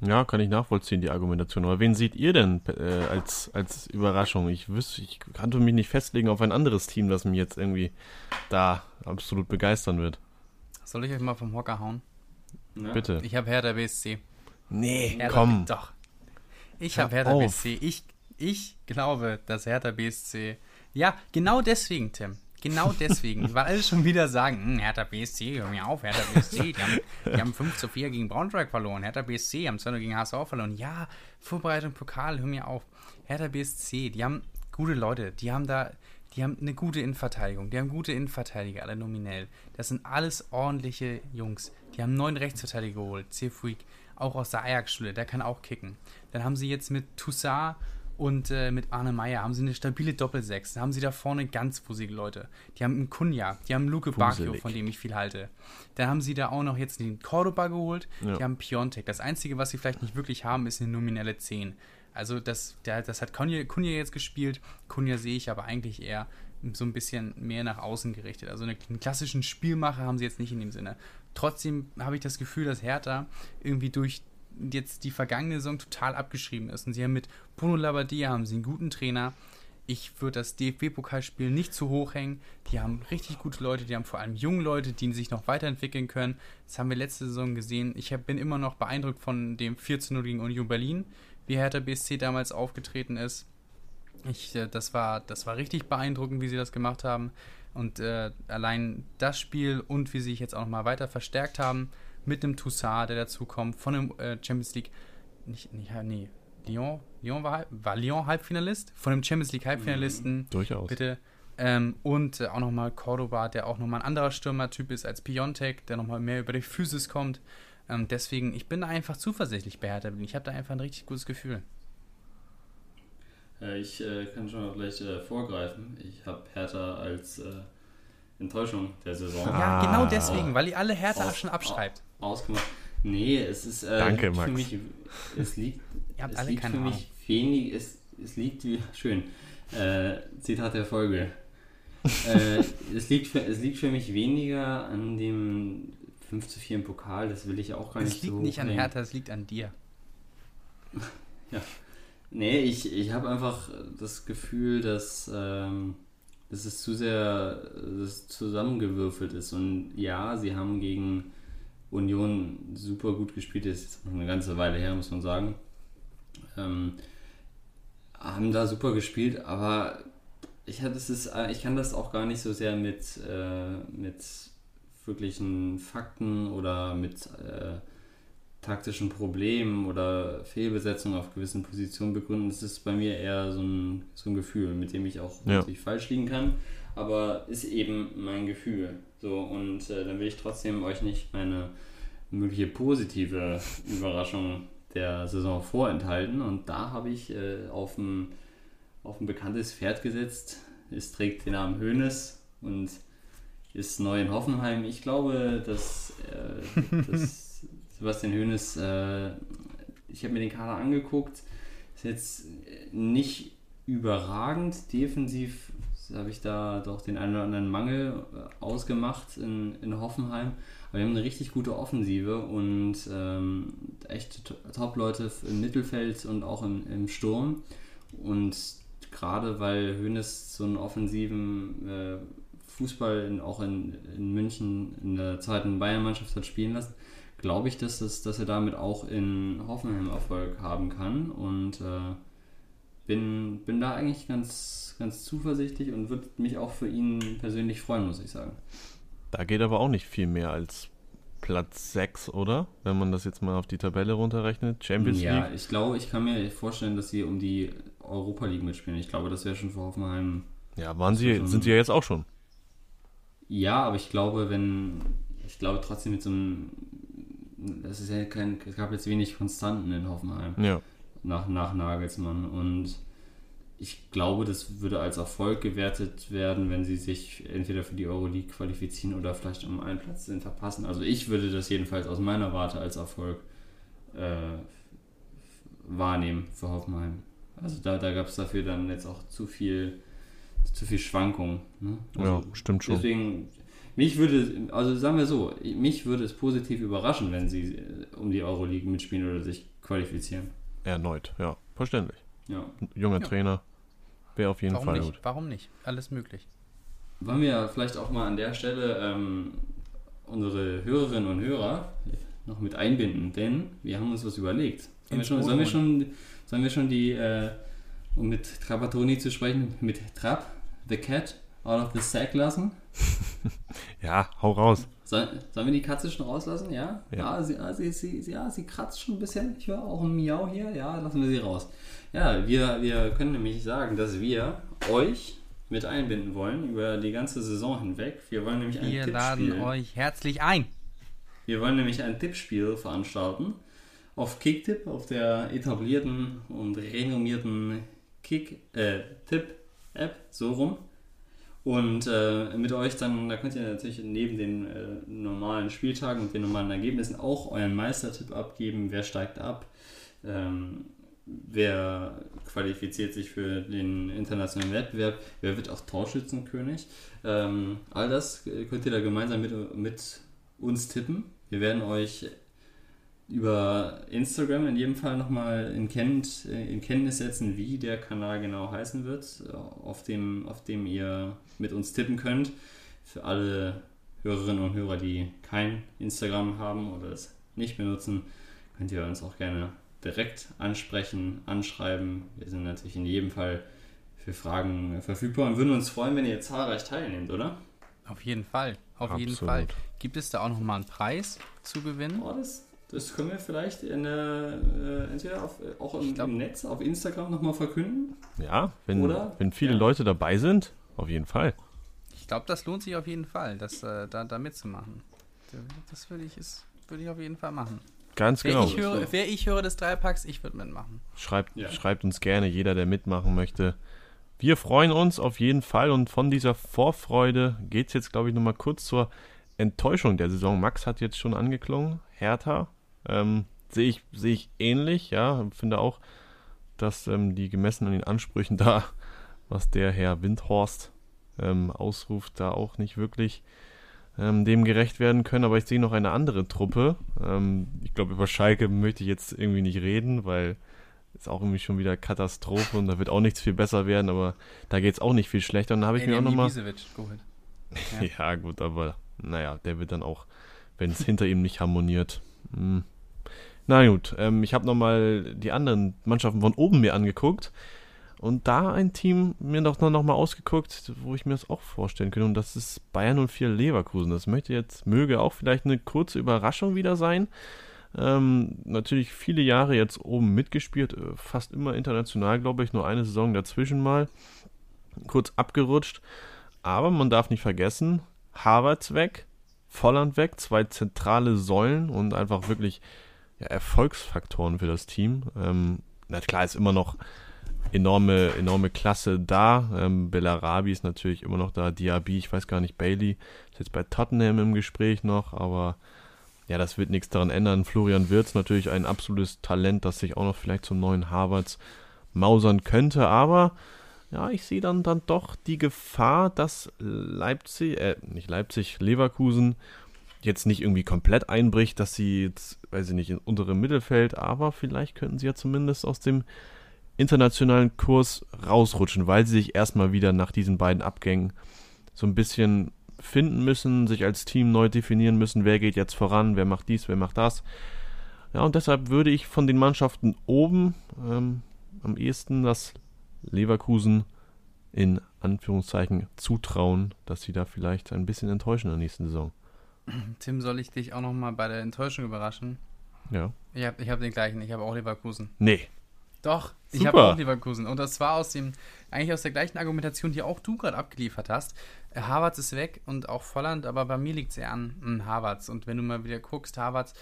Ja, kann ich nachvollziehen, die Argumentation. Aber wen seht ihr denn äh, als, als Überraschung? Ich wüsste, ich kannte mich nicht festlegen auf ein anderes Team, das mich jetzt irgendwie da absolut begeistern wird. Soll ich euch mal vom Hocker hauen? Ne? Bitte. Ich habe Hertha BSC. Nee, Hertha, komm. Doch. Ich habe Hertha auf. BSC. Ich, ich glaube, dass Hertha BSC. Ja, genau deswegen, Tim. Genau deswegen. Weil alle schon wieder sagen, hm, Hertha BSC, hör mir auf, Hertha BSC, die haben, die haben 5 zu 4 gegen Braunschweig verloren. Hertha BSC haben 2 gegen HSV verloren. Ja, Vorbereitung Pokal, hör mir auf. Hertha BSC, die haben gute Leute, die haben da, die haben eine gute Innenverteidigung, die haben gute Innenverteidiger, alle nominell. Das sind alles ordentliche Jungs. Die haben neuen Rechtsverteidiger geholt, Cefuig, auch aus der Ajax-Schule, der kann auch kicken. Dann haben sie jetzt mit Toussaint und äh, mit Arne Meyer haben sie eine stabile Doppelsechs. Dann haben sie da vorne ganz fusige Leute. Die haben einen Kunja, die haben Luke Bacchio, von dem ich viel halte. Dann haben sie da auch noch jetzt den Cordoba geholt. Ja. Die haben Piontek. Das Einzige, was sie vielleicht nicht wirklich haben, ist eine nominelle 10. Also das, der, das hat Kunja, Kunja jetzt gespielt. Kunja sehe ich aber eigentlich eher so ein bisschen mehr nach außen gerichtet. Also einen klassischen Spielmacher haben sie jetzt nicht in dem Sinne. Trotzdem habe ich das Gefühl, dass Hertha irgendwie durch jetzt die vergangene Saison total abgeschrieben ist. Und sie haben mit Bruno Labbadia haben sie einen guten Trainer. Ich würde das DFB-Pokalspiel nicht zu hoch hängen. Die haben richtig gute Leute, die haben vor allem junge Leute, die sich noch weiterentwickeln können. Das haben wir letzte Saison gesehen. Ich bin immer noch beeindruckt von dem 14-0 gegen Union Berlin, wie Hertha BSC damals aufgetreten ist. Ich, äh, das, war, das war richtig beeindruckend, wie sie das gemacht haben. Und äh, allein das Spiel und wie sie sich jetzt auch nochmal weiter verstärkt haben, mit einem Toussaint, der dazu kommt, von einem äh, Champions League, nicht, nicht, nee, Lyon, Lyon war, war Lyon Halbfinalist, von einem Champions League Halbfinalisten. Mhm, durchaus. Bitte. Ähm, und äh, auch nochmal Cordoba, der auch nochmal ein anderer Stürmertyp ist als Piontek, der nochmal mehr über die Physis kommt. Ähm, deswegen, ich bin da einfach zuversichtlich bei Hertha. Ich habe da einfach ein richtig gutes Gefühl. Äh, ich äh, kann schon mal gleich äh, vorgreifen. Ich habe Hertha als äh, Enttäuschung der Saison. Ja, genau deswegen, weil ihr alle Hertha aus, schon abschreibt. Ausgemacht. Nee, es ist äh, Danke, Max. für mich, es liegt, ihr habt es alle liegt keine für Ahnung. mich wenig, es, es liegt, wie, schön, äh, Zitat der Folge. äh, es, liegt für, es liegt für mich weniger an dem 5 zu 4 im Pokal, das will ich auch gar nicht Es liegt so nicht an. Hertha, es liegt an dir. Nee, ich, ich habe einfach das Gefühl, dass, ähm, dass es zu sehr dass zusammengewürfelt ist. Und ja, sie haben gegen Union super gut gespielt, das ist jetzt noch eine ganze Weile her, muss man sagen. Ähm, haben da super gespielt, aber ich, es ist, ich kann das auch gar nicht so sehr mit, äh, mit wirklichen Fakten oder mit äh, taktischen Problemen oder Fehlbesetzungen auf gewissen Positionen begründen. Das ist bei mir eher so ein, so ein Gefühl, mit dem ich auch Ja. natürlich falsch liegen kann, aber ist eben mein Gefühl. So, und äh, dann will ich trotzdem euch nicht meine mögliche positive Überraschung der Saison vorenthalten. Und da habe ich äh, auf, ein, auf ein bekanntes Pferd gesetzt. Es trägt den Namen Hoeneß und ist neu in Hoffenheim. Ich glaube, dass, äh, dass Sebastian Hoeneß, äh, ich habe mir den Kader angeguckt, ist jetzt nicht überragend. Defensiv habe ich da doch den einen oder anderen Mangel äh, ausgemacht in, in Hoffenheim. Aber wir haben eine richtig gute Offensive und ähm, echt to- Top-Leute im Mittelfeld und auch im, im Sturm. Und gerade weil Hoeneß so einen offensiven äh, Fußball in, auch in, in München in der zweiten Bayern-Mannschaft hat spielen lassen, glaube ich, dass, es, dass er damit auch in Hoffenheim Erfolg haben kann. Und äh, bin, bin da eigentlich ganz, ganz zuversichtlich und würde mich auch für ihn persönlich freuen, muss ich sagen. Da geht aber auch nicht viel mehr als Platz 6, oder? Wenn man das jetzt mal auf die Tabelle runterrechnet. Champions ja, League. ich glaube, ich kann mir vorstellen, dass sie um die Europa League mitspielen. Ich glaube, das wäre schon für Hoffenheim. Ja, waren sie, sind sie ja jetzt auch schon. Ja, aber ich glaube, wenn. Ich glaube trotzdem mit so einem. Das ist ja kein. Es gab jetzt wenig Konstanten in Hoffenheim. Ja. nach, nach Nagelsmann. Und ich glaube, das würde als Erfolg gewertet werden, wenn sie sich entweder für die Euroleague qualifizieren oder vielleicht um einen Platz sind verpassen. Also ich würde das jedenfalls aus meiner Warte als Erfolg äh, wahrnehmen für Hoffenheim. Also da, da gab es dafür dann jetzt auch zu viel, zu viel Schwankung. Ne? Also Ja, stimmt schon. Deswegen, mich würde, also sagen wir so, mich würde es positiv überraschen, wenn sie äh, um die Euroleague mitspielen oder sich qualifizieren. Erneut, ja. Verständlich. Ja. Junger Ja. Trainer. Wäre auf jeden Warum Fall nicht? gut. Warum nicht? Alles möglich. Wollen wir vielleicht auch mal an der Stelle ähm, unsere Hörerinnen und Hörer noch mit einbinden, denn wir haben uns was überlegt. Sollen wir schon, sollen wir schon, sollen wir schon die, äh, um mit Trapattoni zu sprechen, mit Trap, the cat, out of the sack lassen? Ja, hau raus. Soll, sollen wir die Katze schon rauslassen? Ja? Ja. sie, ah, sie, sie, sie, ja, sie kratzt schon ein bisschen. Ich höre auch ein Miau hier. Ja, lassen wir sie raus. Ja, wir, wir können nämlich sagen, dass wir euch mit einbinden wollen über die ganze Saison hinweg. Wir wollen nämlich ein Wir Tippspiel. laden euch herzlich ein. Wir wollen nämlich ein Tippspiel veranstalten auf Kicktip, auf der etablierten und renommierten Kick-Tipp-App, so rum. Und äh, mit euch dann, da könnt ihr natürlich neben den äh, normalen Spieltagen und den normalen Ergebnissen auch euren Meistertipp abgeben. Wer steigt ab? Ähm, wer qualifiziert sich für den internationalen Wettbewerb, wer wird auch Torschützenkönig. Ähm, all das könnt ihr da gemeinsam mit, mit uns tippen. Wir werden euch über Instagram in jedem Fall nochmal in, Kennt, in Kenntnis setzen, wie der Kanal genau heißen wird, auf dem, auf dem ihr mit uns tippen könnt. Für alle Hörerinnen und Hörer, die kein Instagram haben oder es nicht benutzen, könnt ihr uns auch gerne direkt ansprechen, anschreiben. Wir sind natürlich in jedem Fall für Fragen verfügbar und würden uns freuen, wenn ihr zahlreich teilnehmt, oder? Auf jeden Fall, auf Absolut. jeden Fall. Gibt es da auch nochmal einen Preis zu gewinnen? Oh, das das können wir vielleicht in, äh, entweder auf, auch im, glaub, im, Netz, auf Instagram nochmal verkünden. Ja, wenn, Oder? wenn viele ja. Leute dabei sind, auf jeden Fall. Ich glaube, das lohnt sich auf jeden Fall, das, äh, da, da mitzumachen. Das würde ich, würd ich auf jeden Fall machen. Ganz wer genau. Ich höre, wer ich höre des Dreipacks, ich würde mitmachen. Schreibt, ja. schreibt uns gerne, jeder, der mitmachen möchte. Wir freuen uns auf jeden Fall und von dieser Vorfreude geht es jetzt, glaube ich, nochmal kurz zur Enttäuschung der Saison. Max hat jetzt schon angeklungen. Hertha ähm, Sehe ich, seh ich ähnlich, ja. Finde auch, dass ähm, die gemessen an den Ansprüchen da, was der Herr Windhorst ähm, ausruft, da auch nicht wirklich ähm, dem gerecht werden können. Aber ich sehe noch eine andere Truppe. Ähm, ich glaube, über Schalke möchte ich jetzt irgendwie nicht reden, weil ist auch irgendwie schon wieder Katastrophe und da wird auch nichts viel besser werden, aber da geht es auch nicht viel schlechter. Und da habe ich mir auch nochmal. Ja. ja, gut, aber naja, der wird dann auch, wenn es hinter ihm nicht harmoniert, hm. Na gut, ähm, ich habe nochmal die anderen Mannschaften von oben mir angeguckt und da ein Team mir doch noch, mal ausgeguckt, wo ich mir das auch vorstellen könnte und das ist Bayern 04 Leverkusen. Das möchte jetzt, möge auch vielleicht eine kurze Überraschung wieder sein. Ähm, natürlich viele Jahre jetzt oben mitgespielt, äh, fast immer international, glaube ich, nur eine Saison dazwischen mal. Kurz abgerutscht. Aber man darf nicht vergessen, Harvards weg, Volland weg, zwei zentrale Säulen und einfach wirklich ja, Erfolgsfaktoren für das Team. Ähm, na klar, ist immer noch enorme, enorme Klasse da. Ähm, Bellarabi ist natürlich immer noch da. Diaby, ich weiß gar nicht, Bailey ist jetzt bei Tottenham im Gespräch noch, aber ja, das wird nichts daran ändern. Florian Wirtz natürlich ein absolutes Talent, das sich auch noch vielleicht zum neuen Harvards mausern könnte, aber ja, ich sehe dann, dann doch die Gefahr, dass Leipzig, äh, nicht Leipzig, Leverkusen jetzt nicht irgendwie komplett einbricht, dass sie jetzt, weiß ich nicht, in unterem Mittelfeld, aber vielleicht könnten sie ja zumindest aus dem internationalen Kurs rausrutschen, weil sie sich erstmal wieder nach diesen beiden Abgängen so ein bisschen finden müssen, sich als Team neu definieren müssen, wer geht jetzt voran, wer macht dies, wer macht das. Ja, und deshalb würde ich von den Mannschaften oben ähm, am ehesten das Leverkusen in Anführungszeichen zutrauen, dass sie da vielleicht ein bisschen enttäuschen in der nächsten Saison. Tim, soll ich dich auch nochmal bei der Enttäuschung überraschen? Ja. Ich habe ich hab den gleichen, ich habe auch Leverkusen. Nee. Doch, Super. ich habe auch Leverkusen. Und das war aus dem, eigentlich aus der gleichen Argumentation, die auch du gerade abgeliefert hast. Äh, Harvards ist weg und auch Volland, aber bei mir liegt es eher an Harvards. Und wenn du mal wieder guckst, Harvards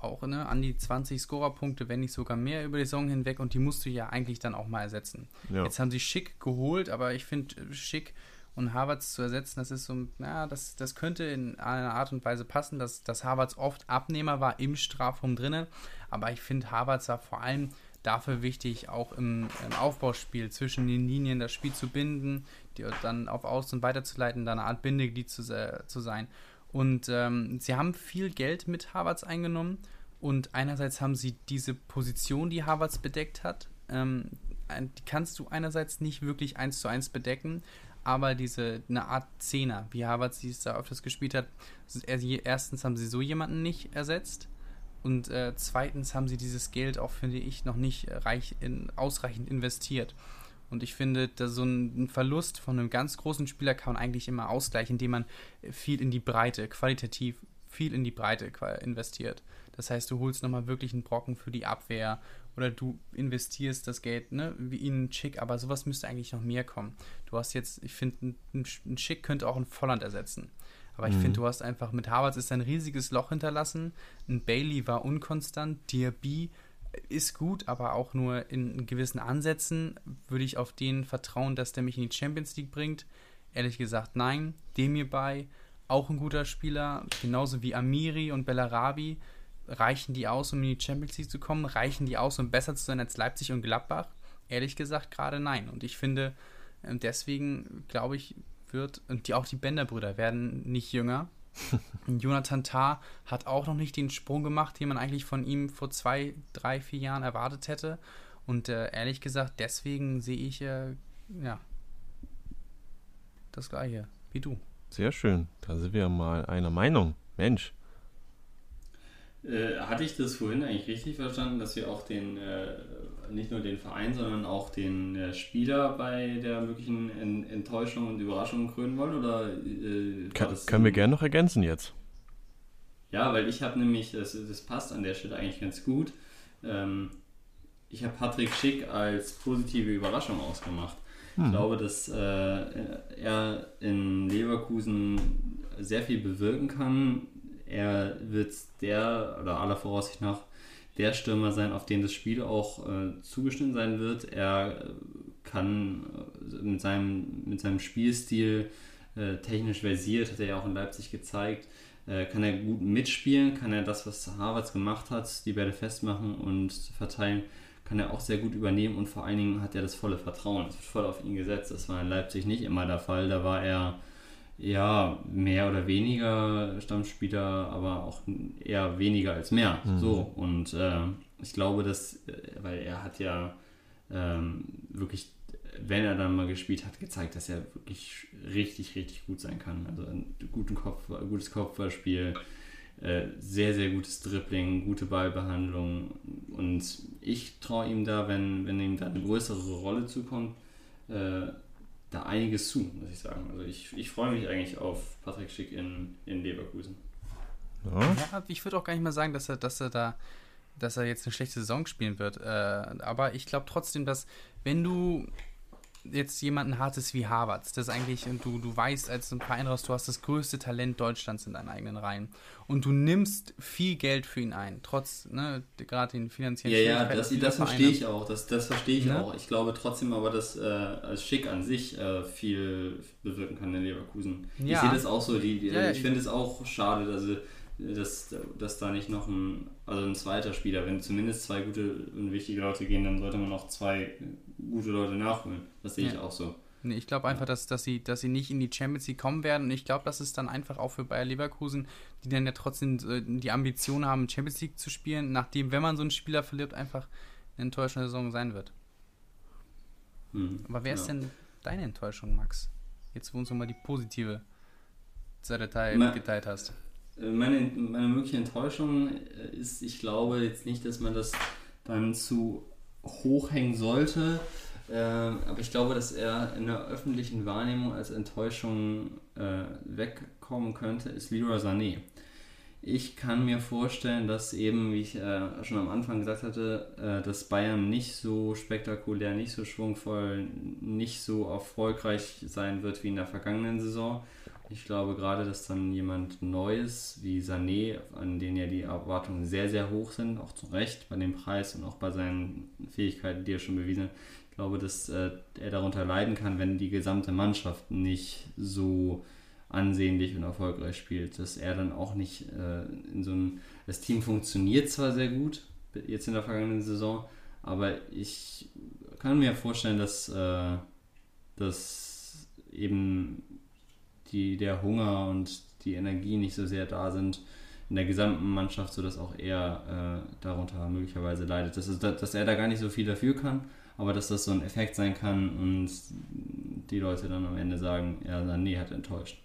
auch ne, an die 20 Scorerpunkte, wenn nicht sogar mehr über die Saison hinweg und die musst du ja eigentlich dann auch mal ersetzen. Ja. Jetzt haben sie Schick geholt, aber ich finde äh, Schick und Harvards zu ersetzen, das ist so, na, das, das könnte in einer Art und Weise passen, dass, dass Harvards oft Abnehmer war im Strafraum drinnen, aber ich finde Harvards war vor allem dafür wichtig, auch im, im, Aufbauspiel zwischen den Linien das Spiel zu binden, die dann auf Außen weiterzuleiten, da eine Art Bindeglied zu, äh, zu sein. Und ähm, sie haben viel Geld mit Harvards eingenommen und einerseits haben sie diese Position, die Harvards bedeckt hat, ähm, die kannst du einerseits nicht wirklich eins zu eins bedecken, aber diese eine Art Zehner, wie Harvards dies da öfters gespielt hat, erstens haben sie so jemanden nicht ersetzt und äh, zweitens haben sie dieses Geld auch, finde ich, noch nicht reich in, ausreichend investiert. Und ich finde, dass so ein Verlust von einem ganz großen Spieler kann man eigentlich immer ausgleichen, indem man viel in die Breite, qualitativ viel in die Breite investiert. Das heißt, du holst nochmal wirklich einen Brocken für die Abwehr oder du investierst das Geld, ne, wie ihnen Schick, aber sowas müsste eigentlich noch mehr kommen. Du hast jetzt, ich finde, ein, ein Schick könnte auch ein Volland ersetzen. Aber ich mhm. finde, du hast einfach mit Harvards ist ein riesiges Loch hinterlassen. Ein Bailey war unkonstant. Diaby ist gut, aber auch nur in gewissen Ansätzen würde ich auf den vertrauen, dass der mich in die Champions League bringt. Ehrlich gesagt, nein. Demir bei, auch ein guter Spieler, genauso wie Amiri und Bellarabi reichen die aus, um in die Champions League zu kommen? Reichen die aus, um besser zu sein als Leipzig und Gladbach? Ehrlich gesagt, gerade nein. Und ich finde, ähm, deswegen glaube ich, wird, und die, auch die Bender-Brüder werden nicht jünger. Jonathan Tah hat auch noch nicht den Sprung gemacht, den man eigentlich von ihm vor zwei, drei, vier Jahren erwartet hätte. Und äh, ehrlich gesagt, deswegen sehe ich äh, ja das gleiche wie du. Sehr schön. Da sind wir mal einer Meinung. Mensch. Äh, hatte ich das vorhin eigentlich richtig verstanden, dass wir auch den, äh, nicht nur den Verein, sondern auch den äh, Spieler bei der möglichen en Enttäuschung und Überraschung krönen wollen? Oder, äh, Kann, können wir gerne noch ergänzen jetzt. Ja, weil ich habe nämlich, das, das passt an der Stelle eigentlich ganz gut, ähm, ich habe Patrick Schick als positive Überraschung ausgemacht. Hm. Ich glaube, dass äh, er in Leverkusen sehr viel bewirken kann. Er wird der, oder aller Voraussicht nach, der Stürmer sein, auf den das Spiel auch äh, zugeschnitten sein wird. Er kann äh, mit seinem, mit seinem Spielstil äh, technisch versiert, hat er ja auch in Leipzig gezeigt, äh, kann er gut mitspielen, kann er das, was Harvards gemacht hat, die Bälle festmachen und verteilen, kann er auch sehr gut übernehmen und vor allen Dingen hat er das volle Vertrauen. Es wird voll auf ihn gesetzt. Das war in Leipzig nicht immer der Fall. Da war er ja mehr oder weniger Stammspieler, aber auch eher weniger als mehr. Mhm. So und äh, ich glaube, dass, äh, weil er hat ja ähm, wirklich, wenn er dann mal gespielt hat, gezeigt, dass er wirklich richtig, richtig gut sein kann. Also ein guten Kopf, gutes Kopfballspiel äh, sehr, sehr gutes Dribbling, gute Ballbehandlung und ich traue ihm da, wenn, wenn ihm da eine größere Rolle zukommt, äh, da einiges zu, muss ich sagen. Also ich, ich freue mich eigentlich auf Patrick Schick in, in Leverkusen. Ja, ja ich würde auch gar nicht mal sagen, dass er, dass er da dass er jetzt eine schlechte Saison spielen wird. Äh, aber ich glaube trotzdem, dass wenn du jetzt jemanden hartes wie Harvard, das eigentlich, und du, du weißt als ein Verein raus, du hast das größte Talent Deutschlands in deinen eigenen Reihen. Und du nimmst viel Geld für ihn ein, trotz, ne, gerade den finanziellen Ja, ja, das, das verstehe ich auch. Das, das verstehe ich ja? auch. Ich glaube trotzdem aber, dass äh, als Schick an sich äh, viel bewirken kann in Leverkusen. Ja. Ich sehe das auch so. Die, die ja, ich finde es auch schade, dass sie dass, dass da nicht noch ein, also ein zweiter Spieler, wenn zumindest zwei gute und wichtige Leute gehen, dann sollte man auch zwei gute Leute nachholen. Das sehe ja. ich auch so. Nee, ich glaube einfach, dass, dass, sie, dass sie nicht in die Champions League kommen werden. Und ich glaube, dass es dann einfach auch für Bayer Leverkusen, die dann ja trotzdem äh, die Ambition haben, Champions League zu spielen, nachdem, wenn man so einen Spieler verliert, einfach eine enttäuschende Saison sein wird. Hm, Aber wer ja. ist denn deine Enttäuschung, Max? Jetzt, wo uns nochmal die positive Seite geteilt hast. Äh, meine, meine mögliche Enttäuschung äh, ist, ich glaube jetzt nicht, dass man das dann zu hoch hängen sollte, äh, aber ich glaube, dass er in der öffentlichen Wahrnehmung als Enttäuschung äh, wegkommen könnte, ist Leroy Sané. Ich kann mir vorstellen, dass eben, wie ich äh, schon am Anfang gesagt hatte, äh, dass Bayern nicht so spektakulär, nicht so schwungvoll, nicht so erfolgreich sein wird wie in der vergangenen Saison. Ich glaube gerade, dass dann jemand Neues wie Sané, an den ja die Erwartungen sehr, sehr hoch sind, auch zu Recht bei dem Preis und auch bei seinen Fähigkeiten, die er schon bewiesen hat, ich glaube, dass äh, er darunter leiden kann, wenn die gesamte Mannschaft nicht so ansehnlich und erfolgreich spielt, dass er dann auch nicht äh, in so einem. Das Team funktioniert zwar sehr gut, jetzt in der vergangenen Saison, aber ich kann mir vorstellen, dass, äh, dass eben die, der Hunger und die Energie nicht so sehr da sind in der gesamten Mannschaft, sodass auch er äh, darunter möglicherweise leidet. Dass, es, dass er da gar nicht so viel dafür kann, aber dass das so ein Effekt sein kann und die Leute dann am Ende sagen, ja, Sané hat enttäuscht.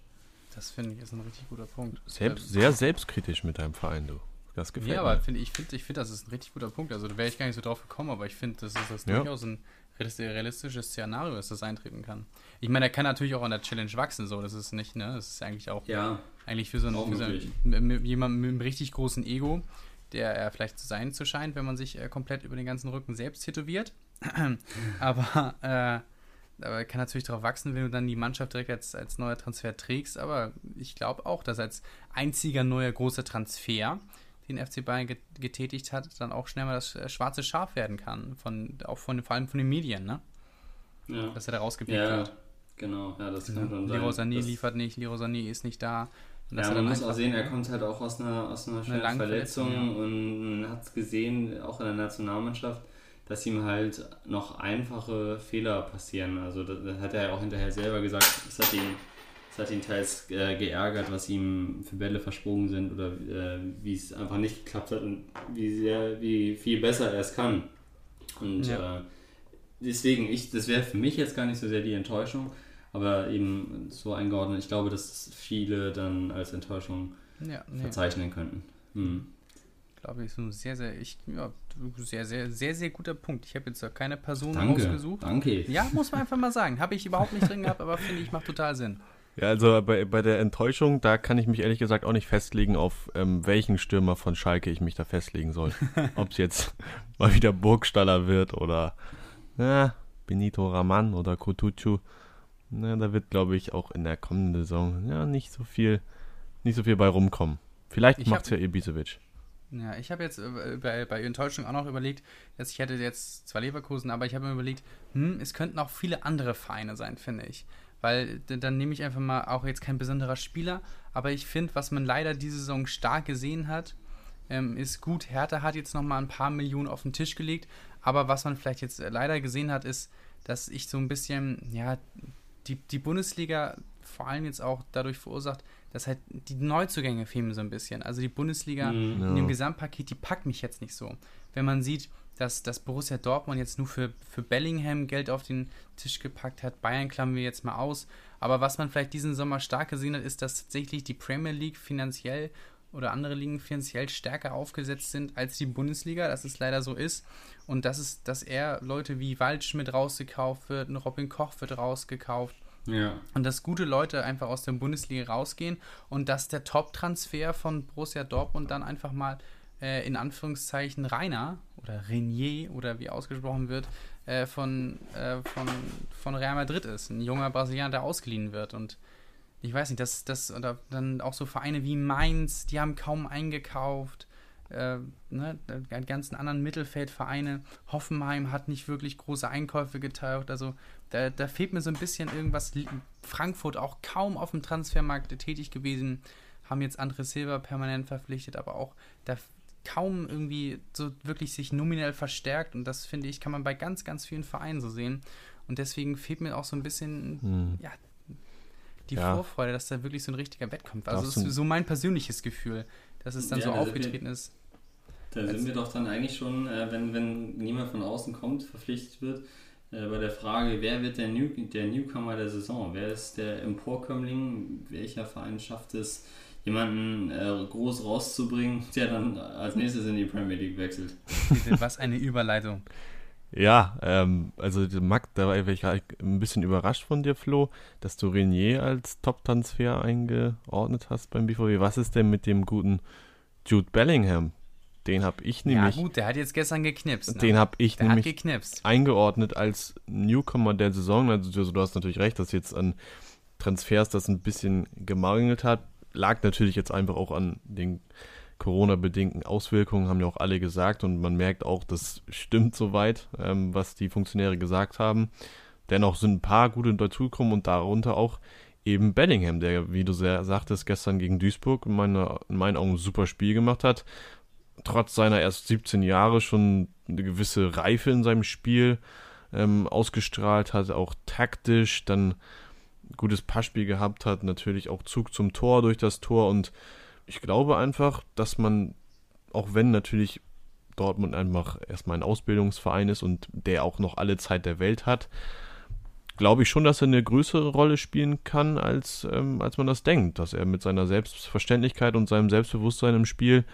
Das finde ich ist ein richtig guter Punkt. Selbst, ähm, sehr selbstkritisch mit deinem Verein, du. Das gefällt ja, mir. Ja, aber find, ich finde, ich find, das ist ein richtig guter Punkt. Also da wäre ich gar nicht so drauf gekommen, aber ich finde, das ist das ja. durchaus ein realistisches Szenario, dass das eintreten kann. Ich meine, er kann natürlich auch an der Challenge wachsen, so, das ist nicht, ne, das ist eigentlich auch, ja, eigentlich für so, einen, für so einen, jemanden mit einem richtig großen Ego, der er vielleicht zu sein zu scheint, wenn man sich äh, komplett über den ganzen Rücken selbst tätowiert. aber, äh, aber er kann natürlich darauf wachsen, wenn du dann die Mannschaft direkt als, als neuer Transfer trägst. Aber ich glaube auch, dass als einziger neuer großer Transfer den FC Bayern getätigt hat, dann auch schnell mal das äh, schwarze Schaf werden kann. Von, auch von, vor allem von den Medien, ne? Ja. Dass er da rausgepickt ja, wird. Genau, ja, das kann schon sein. Leroy Sané liefert nicht, Leroy Sané ist nicht da. ja, man muss auch sehen, er kommt halt auch aus einer, aus einer schweren Verletzung, Verletzung ja. und hat es gesehen, auch in der Nationalmannschaft, dass ihm halt noch einfache Fehler passieren. Also das, das hat er ja auch hinterher selber gesagt, es hat ihn, das hat ihn teils äh, geärgert, was ihm für Bälle versprungen sind oder äh, wie es einfach nicht geklappt hat und wie sehr, wie viel besser er es kann. Und ja. äh, deswegen, ich, das wäre für mich jetzt gar nicht so sehr die Enttäuschung, aber eben so eingeordnet, ich glaube, dass viele dann als Enttäuschung ja, nee. verzeichnen könnten. Hm. Glaube ich, so sehr, sehr, ich, ja, sehr, sehr, sehr, sehr guter Punkt. Ich habe jetzt keine Person danke, ausgesucht. Danke. Ja, muss man einfach mal sagen. Habe ich überhaupt nicht drin gehabt, aber finde ich, macht total Sinn. Ja, also bei, bei der Enttäuschung, da kann ich mich ehrlich gesagt auch nicht festlegen, auf ähm, welchen Stürmer von Schalke ich mich da festlegen soll. Ob es jetzt mal wieder Burgstaller wird oder na, Benito Raman oder Kutucu. Na, da wird, glaube ich, auch in der kommenden Saison ja nicht so viel, nicht so viel bei rumkommen. Vielleicht macht es ja Ibisevic. Ja, ich habe jetzt äh, bei, bei Enttäuschung auch noch überlegt, dass ich hätte jetzt zwar Leverkusen, aber ich habe mir überlegt, hm, es könnten auch viele andere Vereine sein, finde ich. Weil dann nehme ich einfach mal auch jetzt kein besonderer Spieler, aber ich finde, was man leider diese Saison stark gesehen hat, ähm, ist gut. Hertha hat jetzt nochmal ein paar Millionen auf den Tisch gelegt, aber was man vielleicht jetzt leider gesehen hat, ist, dass ich so ein bisschen, ja, die, die Bundesliga vor allem jetzt auch dadurch verursacht, dass halt die Neuzugänge fehlen so ein bisschen. Also die Bundesliga mhm. in dem Gesamtpaket, die packt mich jetzt nicht so. Wenn man sieht, dass, dass Borussia Dortmund jetzt nur für, für Bellingham Geld auf den Tisch gepackt hat, Bayern klammern wir jetzt mal aus. Aber was man vielleicht diesen Sommer stark gesehen hat, ist, dass tatsächlich die Premier League finanziell oder andere Ligen finanziell stärker aufgesetzt sind als die Bundesliga, dass es leider so ist. Und das ist, dass er Leute wie Waldschmidt rausgekauft wird, ein Robin Koch wird rausgekauft. Ja. Und dass gute Leute einfach aus der Bundesliga rausgehen und dass der Top-Transfer von Borussia Dortmund dann einfach mal äh, in Anführungszeichen Rainer oder Renier oder wie ausgesprochen wird, äh, von, äh, von, von Real Madrid ist. Ein junger Brasilianer, der ausgeliehen wird. Und ich weiß nicht, das, das, oder dann auch so Vereine wie Mainz, die haben kaum eingekauft äh, ne, die ganzen anderen Mittelfeldvereine. Hoffenheim hat nicht wirklich große Einkäufe getaucht. Also da, da fehlt mir so ein bisschen irgendwas. Frankfurt auch kaum auf dem Transfermarkt tätig gewesen, haben jetzt André Silva permanent verpflichtet, aber auch da kaum irgendwie so wirklich sich nominell verstärkt. Und das finde ich, kann man bei ganz, ganz vielen Vereinen so sehen. Und deswegen fehlt mir auch so ein bisschen, hm. ja, die ja. Vorfreude, dass da wirklich so ein richtiger Wettkampf war. Also das ist so mein persönliches Gefühl, dass es dann ja, so aufgetreten ist. Da sind wir doch dann eigentlich schon, äh, wenn, wenn niemand von außen kommt, verpflichtet wird, äh, bei der Frage, wer wird der, New, der Newcomer der Saison? Wer ist der Emporkömmling? Welcher Verein schafft es, jemanden äh, groß rauszubringen, der dann als nächstes in die Premier League wechselt? Was eine Überleitung. Ja, ähm, also Max, da war ich ein bisschen überrascht von dir, Flo, dass du Renier als Top-Transfer eingeordnet hast beim BVB. Was ist denn mit dem guten Jude Bellingham? Den habe ich nämlich. Ja, gut, der hat jetzt gestern geknipst. Ne? Den habe ich der nämlich eingeordnet als Newcomer der Saison. Also, du hast natürlich recht, dass jetzt an Transfers das ein bisschen gemangelt hat. Lag natürlich jetzt einfach auch an den Corona-bedingten Auswirkungen, haben ja auch alle gesagt. Und man merkt auch, das stimmt soweit, ähm, was die Funktionäre gesagt haben. Dennoch sind ein paar gute dazugekommen und darunter auch eben Bellingham, der, wie du sehr sagtest, gestern gegen Duisburg in, meine, in meinen Augen ein super Spiel gemacht hat trotz seiner erst 17 Jahre schon eine gewisse Reife in seinem Spiel ähm, ausgestrahlt hat, auch taktisch dann gutes Passspiel gehabt hat, natürlich auch Zug zum Tor durch das Tor und ich glaube einfach, dass man, auch wenn natürlich Dortmund einfach erstmal ein Ausbildungsverein ist und der auch noch alle Zeit der Welt hat, glaube ich schon, dass er eine größere Rolle spielen kann, als, ähm, als man das denkt. Dass er mit seiner Selbstverständlichkeit und seinem Selbstbewusstsein im Spiel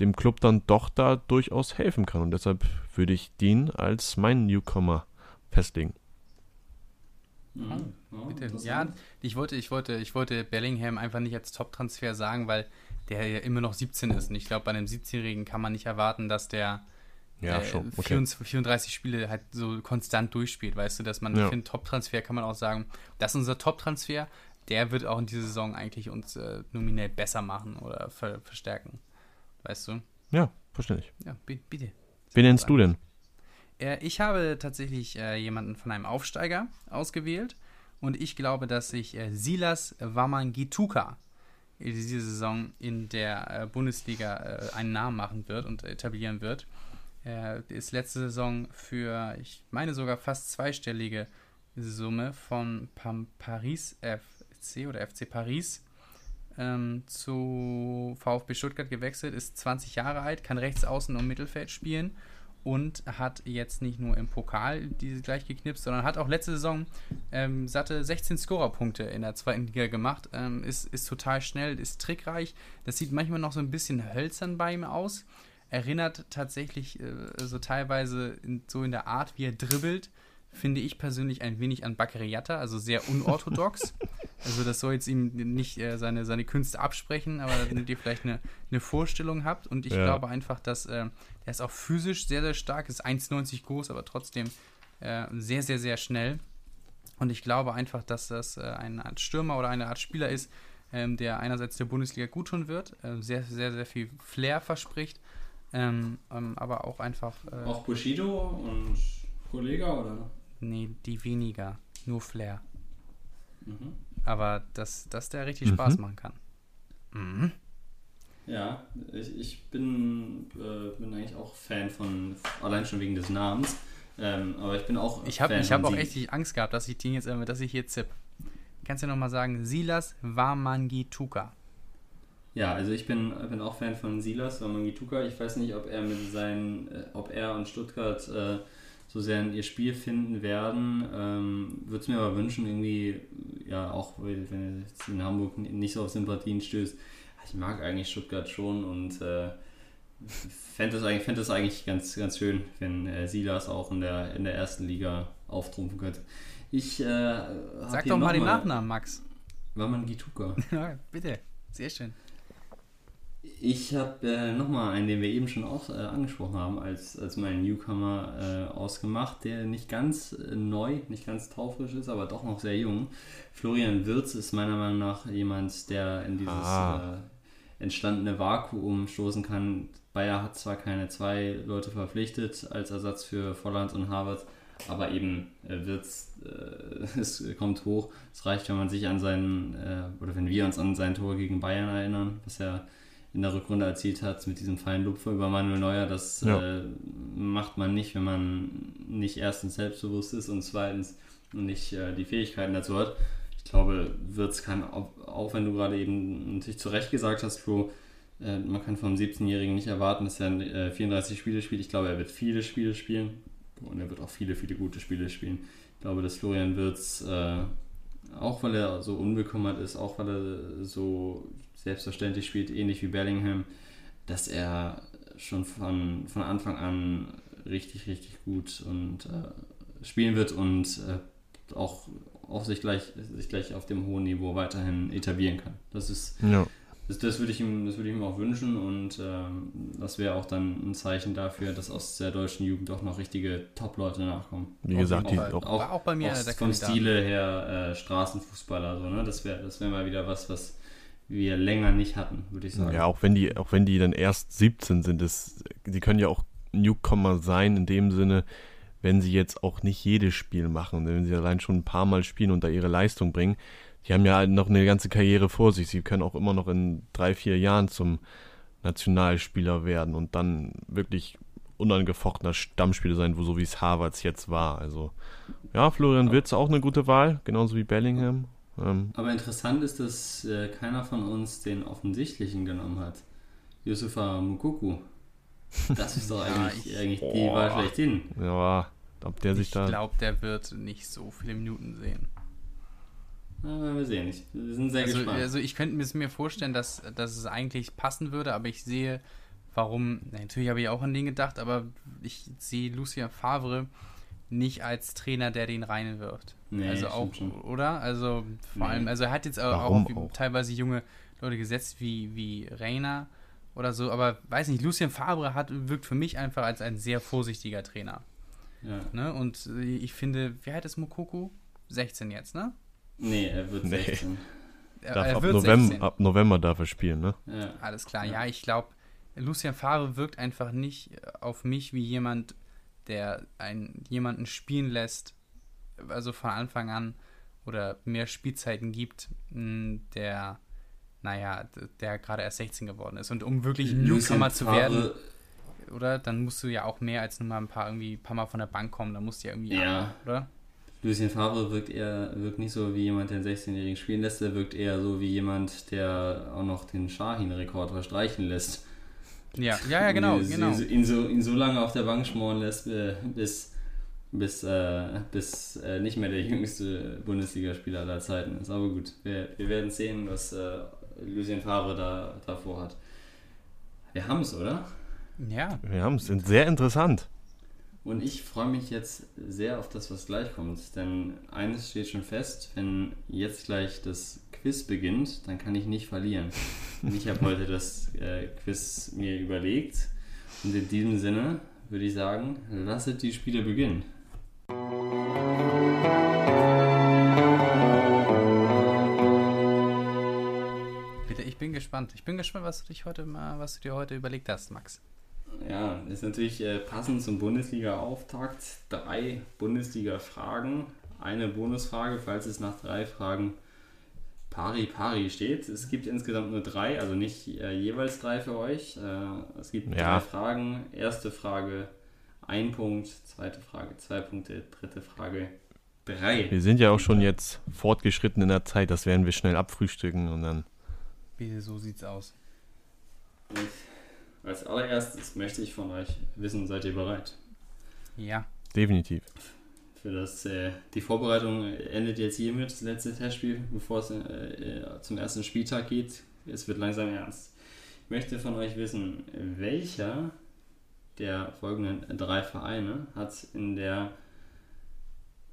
dem Club dann doch da durchaus helfen kann. Und deshalb würde ich den als meinen Newcomer festlegen. Mhm. Bitte. Ja, ich wollte, ich wollte, ich wollte Bellingham einfach nicht als Top-Transfer sagen, weil der ja immer noch 17 ist. Und ich glaube, bei einem 17-Jährigen kann man nicht erwarten, dass der ja, äh, okay. 34, 34, Spiele halt so konstant durchspielt, weißt du, dass man, ja. ich finde, Top-Transfer kann man auch sagen, das ist unser Top-Transfer, der wird auch in dieser Saison eigentlich uns äh, nominell besser machen oder ver verstärken. Weißt du? Ja, verständlich. Ja, bitte. Wen nennst du denn? Äh, ich habe tatsächlich äh, jemanden von einem Aufsteiger ausgewählt und ich glaube, dass sich äh, Silas Wamangituka diese Saison in der Bundesliga einen Namen machen wird und etablieren wird. Er ist letzte Saison für, ich meine sogar fast zweistellige Summe von Paris FC oder FC Paris ähm, zu VfB Stuttgart gewechselt, ist 20 Jahre alt, kann rechts außen und Mittelfeld spielen und hat jetzt nicht nur im Pokal diese gleich geknipst, sondern hat auch letzte Saison ähm, satte 16 Scorerpunkte in der zweiten Liga gemacht. Ähm, ist, ist total schnell, ist trickreich. Das sieht manchmal noch so ein bisschen hölzern bei ihm aus. Erinnert tatsächlich äh, so teilweise in, so in der Art, wie er dribbelt, finde ich persönlich ein wenig an Bakariata, also sehr unorthodox. also das soll jetzt ihm nicht äh, seine, seine Künste absprechen, aber damit ihr vielleicht eine, eine Vorstellung habt. Und ich ja. glaube einfach, dass äh, er ist auch physisch sehr, sehr stark, ist 1,90 groß, aber trotzdem äh, sehr, sehr, sehr schnell. Und ich glaube einfach, dass das äh, eine Art Stürmer oder eine Art Spieler ist, ähm, der einerseits der Bundesliga gut tun wird, äh, sehr, sehr, sehr viel Flair verspricht, ähm, ähm, aber auch einfach. Äh, auch Bushido und Kollege, oder? Nee, die weniger. Nur Flair. Mhm. Aber dass, dass der richtig mhm. Spaß machen kann. Mhm. Ja, ich, ich bin, äh, bin eigentlich auch Fan von, allein schon wegen des Namens. Ähm, aber ich bin auch. Ich habe hab auch echt Angst gehabt, dass ich den jetzt, äh, dass ich hier zipp. Kannst du ja nochmal sagen, Silas Wamangituka. Ja, also ich bin, bin auch Fan von Silas Wamangituka. Ich weiß nicht, ob er mit seinen, äh, ob er und Stuttgart äh, so sehr in ihr Spiel finden werden. Ähm, Würde es mir aber wünschen, irgendwie, ja, auch wenn jetzt in Hamburg nicht so auf Sympathien stößt. Ich mag eigentlich Stuttgart schon und äh, fände das, eigentlich, fänd das eigentlich ganz, ganz schön, wenn äh, Silas auch in der, in der ersten Liga auftrumpfen könnte. Ich, äh, Sag doch mal den Nachnamen, Max. Waman Gituka. ja, bitte. Sehr schön. Ich habe äh, nochmal einen, den wir eben schon auch äh, angesprochen haben, als, als meinen Newcomer äh, ausgemacht, der nicht ganz äh, neu, nicht ganz taufrisch ist, aber doch noch sehr jung. Florian Wirz ist meiner Meinung nach jemand, der in dieses ah. Äh, entstandene Vakuum stoßen kann. Bayer hat zwar keine zwei Leute verpflichtet als Ersatz für Volland und Harvard, aber eben äh, Wirtz, es kommt hoch. Es reicht, wenn man sich an seinen, oder wenn wir uns an sein Tor gegen Bayern erinnern, was er in der Rückrunde erzielt hat mit diesem feinen Lupfer über Manuel Neuer. Das ja. äh, macht man nicht, wenn man nicht erstens selbstbewusst ist und zweitens nicht äh, die Fähigkeiten dazu hat. Ich glaube, Wirtz kann, auch, auch wenn du gerade eben natürlich zu Recht gesagt hast, Flo, äh, man kann vom 17-Jährigen nicht erwarten, dass er 34 äh, Spiele spielt. Ich glaube, er wird viele Spiele spielen und er wird auch viele, viele gute Spiele spielen. Ich glaube, dass Florian Wirtz, äh, auch weil er so unbekümmert ist, auch weil er so selbstverständlich spielt, ähnlich wie Bellingham, dass er schon von, von Anfang an richtig, richtig gut und äh, spielen wird und äh, auch auf sich gleich, sich gleich auf dem hohen Niveau weiterhin etablieren kann. Das ist ja. Das, das würde ich ihm, das würde ich ihm auch wünschen und ähm, das wäre auch dann ein Zeichen dafür, dass aus der deutschen Jugend auch noch richtige Top-Leute nachkommen. Wie gesagt, auch, die auch, auch, auch bei mir auch vom Stile her äh, Straßenfußballer, so, ne? Das wäre das wär mal wieder was, was wir länger nicht hatten, würde ich sagen. Ja, auch wenn die, auch wenn die dann erst 17 sind, das, die können ja auch Newcomer sein, in dem Sinne, wenn sie jetzt auch nicht jedes Spiel machen, wenn sie allein schon ein paar Mal spielen und da ihre Leistung bringen. Die haben ja noch eine ganze Karriere vor sich. Sie können auch immer noch in drei, vier Jahren zum Nationalspieler werden und dann wirklich unangefochtener Stammspieler sein, wo so wie es Harvards jetzt war. Also ja, Florian Wirtz auch eine gute Wahl, genauso wie Bellingham. Ähm, Aber interessant ist, dass äh, keiner von uns den offensichtlichen genommen hat. Yusufa Mukuku. Das ist doch eigentlich, ja, ich, eigentlich die Wahl schlechthin. Ja, ob der sich ich da. Ich glaube, der wird nicht so viele Minuten sehen. Na, wir sehen nicht. Wir sind sehr also, gespannt. Also ich könnte mir vorstellen, dass, dass es eigentlich passen würde, aber ich sehe, warum. Natürlich habe ich auch an den gedacht, aber ich sehe Lucien Favre nicht als Trainer, der den reinwirft. Nee, also auch, schon. oder? Also vor nee. allem, also er hat jetzt auch, auch, auch, teilweise junge Leute gesetzt wie, wie Reina oder so, aber weiß nicht, Lucien Fabre hat, wirkt für mich einfach als ein sehr vorsichtiger Trainer. Ja. Ne? Und ich finde, wie alt ist Mokoko? 16 jetzt, ne? Nee, er wird 16. Nee. Er, er ab, November, ab, November, darf er spielen, ne? Ja. Alles klar, ja, ja ich glaube, Lucien Favre wirkt einfach nicht auf mich wie jemand, der einen, jemanden spielen lässt, also von Anfang an oder mehr Spielzeiten gibt, der naja, der gerade erst 16 geworden ist. Und um wirklich Lucien Newcomer zu werden, oder? Dann musst du ja auch mehr als nur mal ein paar irgendwie ein paar Mal von der Bank kommen. Dann musst du ja irgendwie, Ja. oder? Lucien Favre wirkt eher wirkt nicht so wie jemand, der einen 16-Jährigen spielen lässt, er wirkt eher so wie jemand, der auch noch den Shahin-Rekord verstreichen lässt. Ja, ja, ja, genau, ihn, genau. Ihn so, ihn so lange auf der Bank schmoren lässt, äh, bis, bis, äh, bis äh, nicht mehr der jüngste Bundesligaspieler aller Zeiten ist. Aber gut, wir, wir werden sehen, was äh, Lucien Favre da davor hat. Wir haben es, oder? Ja, Wir haben es. Sehr interessant. Und ich freue mich jetzt sehr auf das, was gleich kommt. Denn eines steht schon fest, wenn jetzt gleich das Quiz beginnt, dann kann ich nicht verlieren. Und ich habe heute das äh, Quiz mir überlegt. Und in diesem Sinne würde ich sagen, lasset die Spiele beginnen. bitte, ich bin gespannt. Ich bin gespannt, was du dich heute mal, was du dir heute überlegt hast, Max. Ja, ist natürlich äh, passend zum Bundesliga-Auftakt. Drei Bundesliga-Fragen, eine Bonusfrage, falls es nach drei Fragen pari pari steht. Es gibt insgesamt nur drei, also nicht äh, jeweils drei für euch. Äh, es gibt Ja. drei Fragen. Erste Frage ein Punkt, zweite Frage zwei Punkte, dritte Frage drei. Wir sind ja auch schon jetzt fortgeschritten in der Zeit. Das werden wir schnell abfrühstücken und dann. Wie, so sieht's aus. Und als allererstes möchte ich von euch wissen, seid ihr bereit? Ja. Definitiv. Für das, äh, die Vorbereitung endet jetzt hiermit, das letzte Testspiel, bevor es äh, äh, zum ersten Spieltag geht. Es wird langsam ernst. Ich möchte von euch wissen, welcher der folgenden drei Vereine hat in der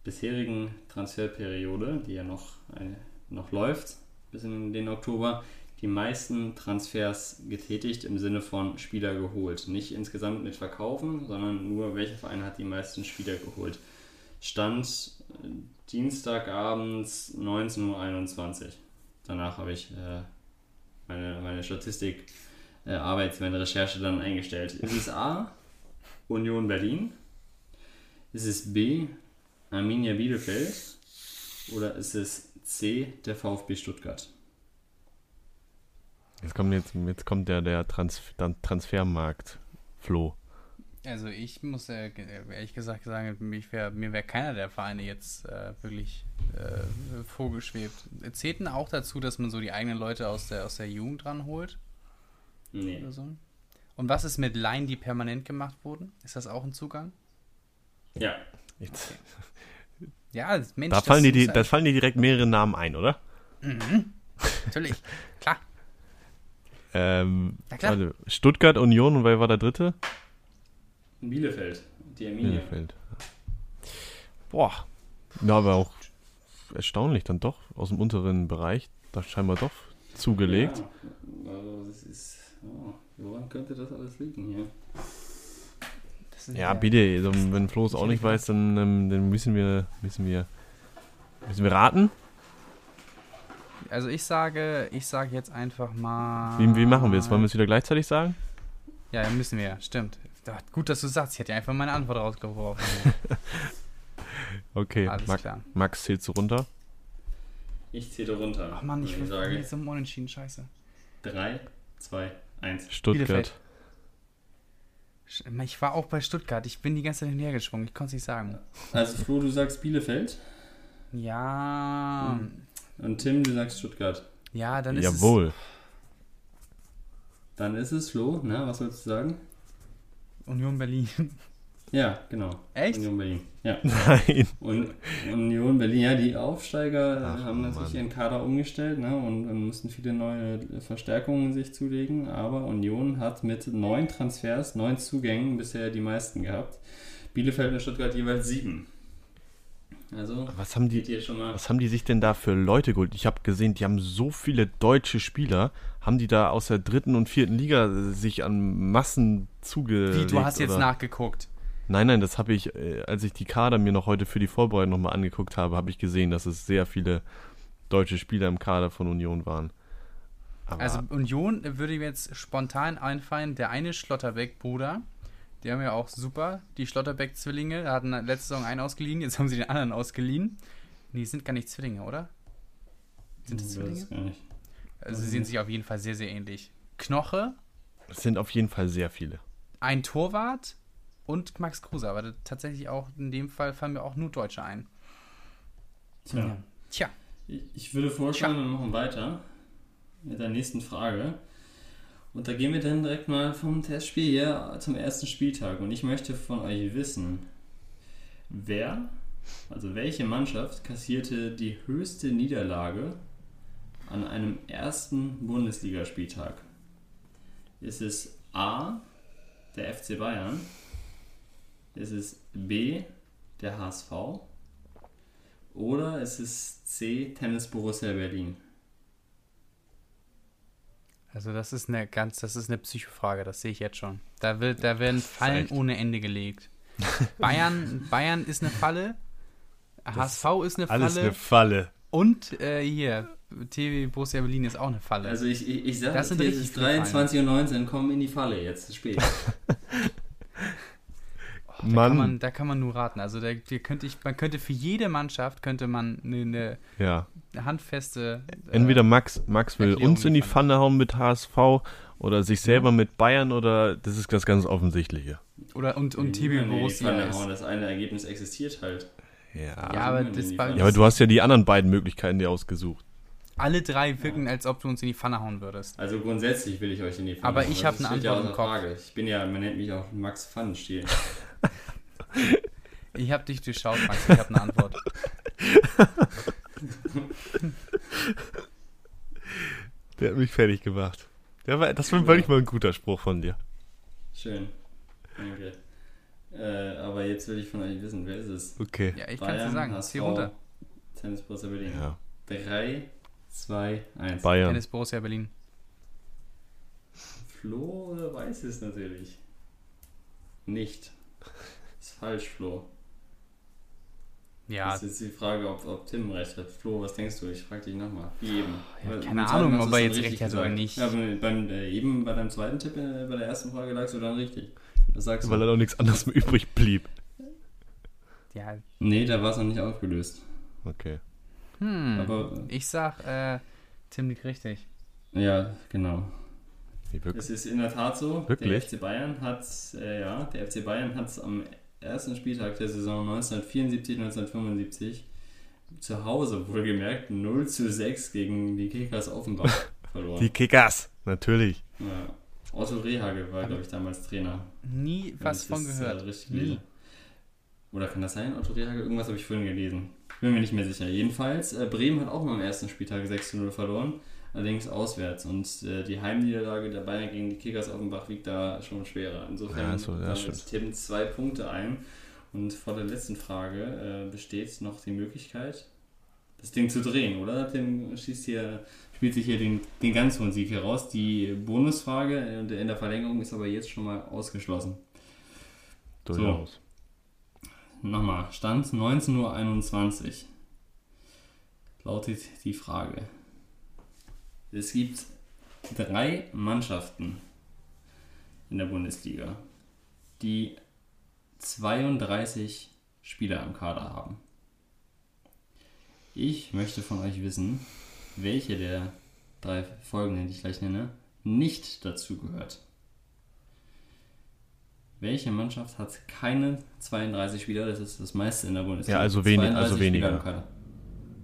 bisherigen Transferperiode, die ja noch, äh, noch läuft, bis in den Oktober, die meisten Transfers getätigt im Sinne von Spieler geholt. Nicht insgesamt mit Verkaufen, sondern nur welcher Verein hat die meisten Spieler geholt. Stand äh, Dienstagabend 19.21 Uhr. Danach habe ich äh, meine, meine Statistik, äh, meine Recherche dann eingestellt. Ist es A, Union Berlin? Ist es B, Arminia Bielefeld? Oder ist es C, der VfB Stuttgart? Jetzt kommt, jetzt, jetzt kommt ja der Trans Transfermarkt, Flo. Also ich muss äh, ehrlich gesagt sagen, mich wär, mir wäre keiner der Vereine jetzt äh, wirklich äh, vorgeschwebt. Zählt denn auch dazu, dass man so die eigenen Leute aus der, aus der Jugend ranholt Nee. oder so? Und was ist mit Laien, die permanent gemacht wurden? Ist das auch ein Zugang? Ja. Jetzt, Ja, Mensch, da, fallen die, ja- da fallen dir direkt mehrere Namen ein, oder? Natürlich, klar. Ähm, Stuttgart, Union und wer war der dritte? Bielefeld. Die Arminia. Bielefeld. Boah. Ja, aber auch erstaunlich dann doch aus dem unteren Bereich. Da scheinbar doch zugelegt. Ja, also es ist. Oh, woran könnte das alles liegen hier? Das Ja, bitte, also, wenn Flo es auch nicht weiß, dann, ähm, dann müssen wir, müssen wir, müssen wir raten. Also ich sage, ich sage jetzt einfach mal. Wie, wie machen wir es? Wollen wir es wieder gleichzeitig sagen? Ja, müssen wir, stimmt. Ja, Gut, dass du sagst, ich hätte ja einfach meine Antwort rausgeworfen. Okay, Alles Max, klar. Max zählst du runter. Ich zähle runter. Ach man, ich will sage jetzt im Unentschieden, scheiße. 3, 2, 1. Stuttgart. Bielefeld. Ich war auch bei Stuttgart, ich bin die ganze Zeit hinhergeschwungen, ich konnte es nicht sagen. Also Flo, du sagst Bielefeld. Ja, Hm. Und Tim, du sagst Stuttgart. ja, dann ist Jawohl. Dann ist es Flo, na, was sollst du sagen? es Union Berlin. Ja, genau. Echt? Union Berlin. Ja. Nein. Und Union Berlin, ja, die Aufsteiger Ach, haben natürlich Mann. ihren Kader umgestellt ne, und, und mussten viele neue Verstärkungen sich zulegen, aber Union hat mit neun Transfers, neun Zugängen bisher die meisten gehabt. Bielefeld und Stuttgart jeweils sieben. Also Was haben die, geht hier schon mal. was haben die sich denn da für Leute geholt? Ich habe gesehen, die haben so viele deutsche Spieler. Haben die da aus der dritten und vierten Liga äh, sich an Massen zugelegt? Wie, du hast jetzt oder? nachgeguckt. Nein, nein, das habe ich, äh, als ich die Kader mir noch heute für die Vorbereitung nochmal angeguckt habe, habe ich gesehen, dass es sehr viele deutsche Spieler im Kader von Union waren. Aber Also Union würde mir jetzt spontan einfallen, der eine Schlotterbeck-Bruder, die haben ja auch super, die Schlotterbeck-Zwillinge, hatten letzte Saison einen ausgeliehen, jetzt haben sie den anderen ausgeliehen. Nee, sind gar nicht Zwillinge, oder? Sind das Ich Zwillinge? weiß gar nicht. Also sie sehen sich auf jeden Fall sehr, sehr ähnlich. Knoche, Es sind auf jeden Fall sehr viele. ein Torwart und Max Kruse. Aber tatsächlich auch in dem Fall fallen mir auch nur Deutsche ein. Tja. Tja, Ich, ich würde vorschlagen, wir machen weiter mit der nächsten Frage. Und da gehen wir dann direkt mal vom Testspiel hier zum ersten Spieltag. Und ich möchte von euch wissen, wer, also welche Mannschaft kassierte die höchste Niederlage an einem ersten Bundesligaspieltag? Ist es A, der FC Bayern? Ist es B, der HSV? Oder ist es C, Tennis Borussia Berlin? Also das ist eine ganz, das ist eine Psychofrage, das sehe ich jetzt schon. Da, wird, da werden Fallen echt. ohne Ende gelegt. Bayern, Bayern ist eine Falle, HSV ist eine Alles Falle eine Falle. und äh, hier, TV Borussia Berlin ist auch eine Falle. Also ich, ich, ich sage, Das es sind ist richtig viele 23.19 Uhr, kommen in die Falle jetzt, ist spät. Da kann, Mann, man, da kann man nur raten. Also da, hier könnte ich, man könnte für jede Mannschaft könnte man eine, ja. Handfeste. äh, Entweder Max, Max will Erklärung uns in die liefern. Pfanne hauen mit HSV oder sich selber mit Bayern oder das ist das ganz Offensichtliche. oder und und Nee, die Borussia Pfanne ist. Das eine Ergebnis existiert halt. Ja. Ja, aber das Pfanne. Ja, aber du hast ja die anderen beiden Möglichkeiten dir ausgesucht. alle drei wirken, als ob du uns in die Pfanne hauen würdest. Also grundsätzlich will ich euch in die Pfanne Aber hauen, ich das hab eine steht ja Antwort im Kopf. Frage. Ich bin ja, man nennt mich auch Max Pfannenstiel. Ich habe dich durchschaut, Max. Ich habe eine Antwort. Der hat mich fertig gemacht. Der war, das war wirklich mal ein guter Spruch von dir. Schön. Danke. Äh, aber jetzt will ich von euch wissen, wer ist es? Okay. Ja, ich kann es dir sagen. Zieh runter. Tennis Borussia Berlin. Ja. 3, 2, 1. Bayern. Tennis Borussia Berlin. Flo weiß es natürlich. Nicht. Ist falsch, Flo. Ja, Das ist jetzt die Frage, ob, ob Tim recht hat. Flo, was denkst du? Ich frag dich nochmal. Wie eben. Ja, Weil- keine Ahnung, ob er jetzt recht richtig hat oder nicht. Ja, beim, äh, eben bei deinem zweiten Tipp äh, bei der ersten Frage lagst du dann richtig. Was sagst Weil du? er noch nichts anderes mehr übrig blieb. ja. Nee, da war es noch nicht aufgelöst. Okay. Hm. Aber ich sag, äh, Tim liegt richtig. ja, genau. Es ist in der Tat so. Wirklich? Der FC Bayern hat, äh, ja, der FC Bayern hat es am ersten Spieltag der Saison 1974, 1975 zu Hause wohlgemerkt 0 zu 6 gegen die Kickers Offenbach verloren. Die Kickers, natürlich. ja. Otto Rehagel war, glaube ich, damals Trainer. Nie was von das, gehört. Äh. Oder kann das sein, Otto Rehagel? Irgendwas habe ich vorhin gelesen. Bin mir nicht mehr sicher. Jedenfalls, äh, Bremen hat auch mal am ersten Spieltag 6 zu 0 verloren, allerdings auswärts. Und äh, die Heimniederlage der Bayern gegen die Kickers Offenbach wiegt da schon schwerer. Insofern Ja, so, ja, Tim zwei Punkte ein. Und vor der letzten Frage äh, besteht noch die Möglichkeit, das Ding zu drehen, oder? Tim schießt hier, spielt sich hier den, den ganz hohen Sieg heraus. Die Bonusfrage äh, in der Verlängerung ist aber jetzt schon mal ausgeschlossen. Durchaus. Nochmal, Stand 19.21 Uhr. Lautet die Frage. Es gibt drei Mannschaften in der Bundesliga, die 32 Spieler im Kader haben. Ich möchte von euch wissen, welche der drei folgenden, die ich gleich nenne, nicht dazu gehört. Welche Mannschaft hat keine 32 Spieler? Das ist das meiste in der Bundesliga. Ja, also 32 also weniger.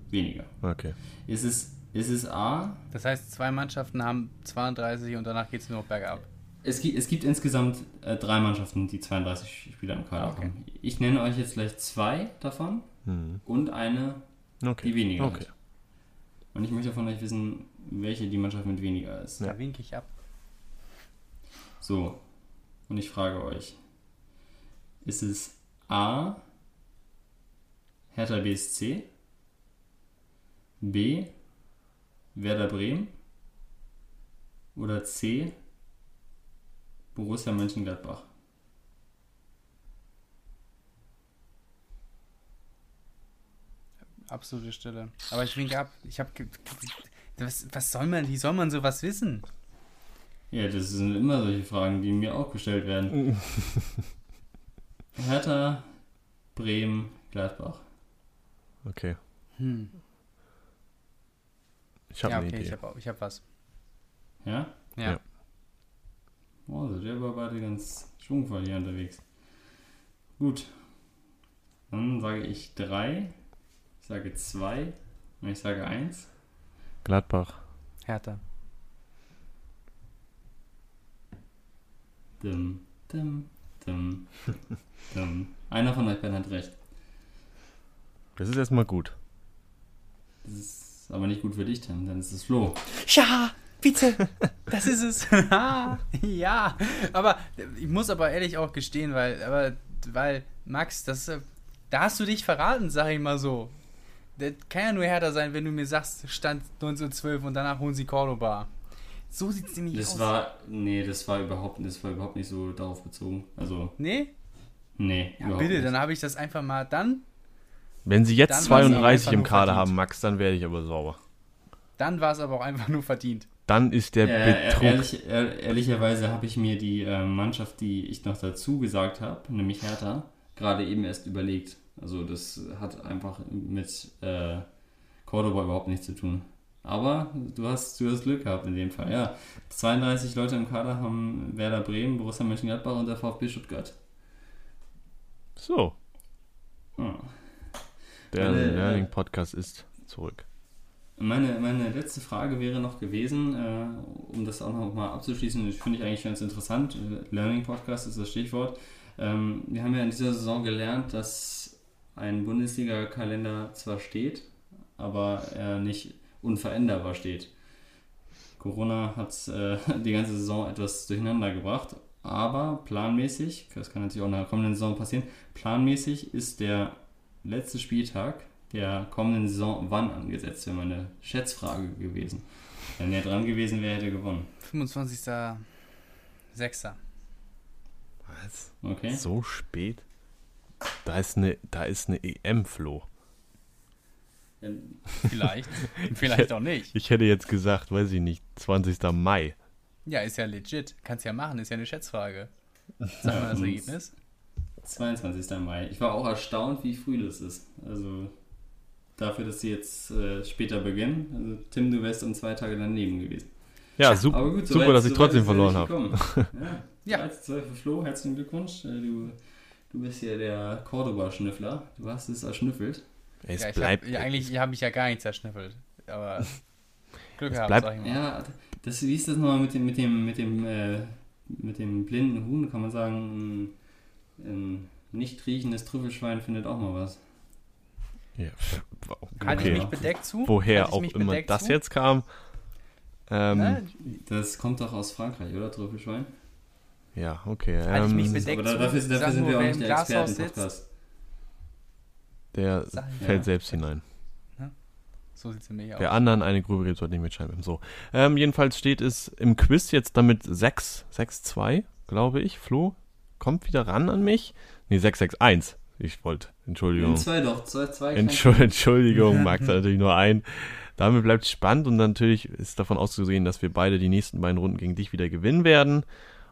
Weniger. Okay. Es, ist es A? Das heißt, zwei Mannschaften haben 32 und danach geht es nur noch bergab. Es gibt, es gibt insgesamt äh, drei Mannschaften, die 32 Spieler im Kader Okay. haben. Ich nenne euch jetzt gleich zwei davon Hm. und eine, Okay. die weniger Okay. hat. Und ich möchte von euch wissen, welche die Mannschaft mit weniger ist. Da winke ich ab. So, und ich frage euch, ist es A, Hertha BSC, B, Werder Bremen oder C, Borussia Mönchengladbach? Absolute Stille. Aber ich winke ab. Ich habe. Was, was soll man, wie soll man sowas wissen? Ja, das sind immer solche Fragen, die mir auch gestellt werden. Hertha, Bremen, Gladbach. Okay. Hm. Ich habe ja, eine okay, Idee. ich habe hab was. Ja? Ja. Ja. Oh, sind wir aber beide ganz schwungvoll hier unterwegs. Gut. Dann sage ich drei, ich sage zwei und ich sage eins. Gladbach. Hertha. Dim, dim, dim, dim. Einer von euch beiden hat recht. Das ist erstmal gut. Das ist aber nicht gut für dich, Tim, dann ist es Flo. Ja, bitte. Das ist es. ja, aber ich muss aber ehrlich auch gestehen, weil, aber, weil Max, das, da hast du dich verraten, sag ich mal so. Das kann ja nur härter sein, wenn du mir sagst, Stand 1912 und danach holen sie Cordoba. So sieht es nämlich Das aus. war, nee, das war überhaupt, das war überhaupt nicht so darauf bezogen. Also, nee? nee, Ja, überhaupt bitte, nicht. dann habe ich das einfach mal dann. Wenn sie jetzt Dann war's aber 32 einfach im Kader haben, Max, dann werde ich aber sauber. Dann war es aber auch einfach nur verdient. Dann ist der Äh, Betrug. ehrlich, ehr- ehrlicherweise habe ich mir die äh, Mannschaft, die ich noch dazu gesagt habe, nämlich Hertha, gerade eben erst überlegt. Also das hat einfach mit äh, Cordoba überhaupt nichts zu tun. Aber du hast, du hast Glück gehabt in dem Fall. Ja, 32 Leute im Kader haben Werder Bremen, Borussia Mönchengladbach und der VfB Stuttgart. So, Hm. Der Meine, äh, Learning-Podcast ist zurück. Meine, meine letzte Frage wäre noch gewesen, äh, um das auch noch mal abzuschließen, das finde ich eigentlich ganz interessant. äh, Learning Podcast ist das Stichwort. Ähm, wir haben ja in dieser Saison gelernt, dass ein Bundesliga-Kalender zwar steht, aber er nicht unveränderbar steht. Corona hat äh, die ganze Saison etwas durcheinander gebracht, aber planmäßig, das kann natürlich auch in der kommenden Saison passieren, planmäßig ist der letzte Spieltag der kommenden Saison wann angesetzt, wäre meine Schätzfrage gewesen. Wenn er dran gewesen wäre, hätte er gewonnen. 25.06. Was? Okay? So spät? Da ist eine, da ist eine EM, Flo. Vielleicht. Vielleicht auch nicht. Ich hätte jetzt gesagt, weiß ich nicht, 20. Mai. Ja, ist ja legit. Kannst ja machen, ist ja eine Schätzfrage. Sag mal das Ergebnis. 22. Mai. Ich war auch erstaunt, wie früh das ist. Also dafür, dass sie jetzt äh, später beginnen. Also Tim, du wärst um zwei Tage daneben gewesen. Ja, super, Aber gut, super soweit- dass ich soweit trotzdem er verloren habe. Ja, Ja. ja. 12 für Flo, herzlichen Glückwunsch. Äh, Du, du bist ja der Cordoba-Schnüffler. Du hast es erschnüffelt. Es Ja, ich bleibt. hab, ja, eigentlich habe ich ja gar nichts zerschnüffelt. Aber Glück gehabt, bleibt- sag ich mal. Ja, das, wie ist das nochmal mit dem, mit dem, mit dem, äh, mit dem blinden Huhn? Kann man sagen, ein, ein nicht riechendes Trüffelschwein findet auch mal was. Ja, pf, Halte ich okay. mich bedeckt zu? Woher auch immer das zu? jetzt kam. Ähm? Das kommt doch aus Frankreich, oder? Trüffelschwein? Ja, okay. Halte ich mich Ähm, bedeckt Aber zu? dafür, dafür Sag sind nur, wir auch nicht der. Experten-Podcast. der Sag fällt Ja. selbst hinein. So sieht es nämlich aus. Wer anderen eine Grube gräbt, sollte nicht mitschreiben. So. Ähm, jedenfalls steht es im Quiz jetzt damit 6, 6-2, glaube ich. Flo kommt wieder ran an mich. Nee, 6-6-1. Ich wollte. Entschuldigung. In zwei doch, zwei, zwei Entschuld, Entschuldigung, Max hat natürlich nur ein. Damit bleibt es spannend und natürlich ist davon auszusehen, dass wir beide die nächsten beiden Runden gegen dich wieder gewinnen werden.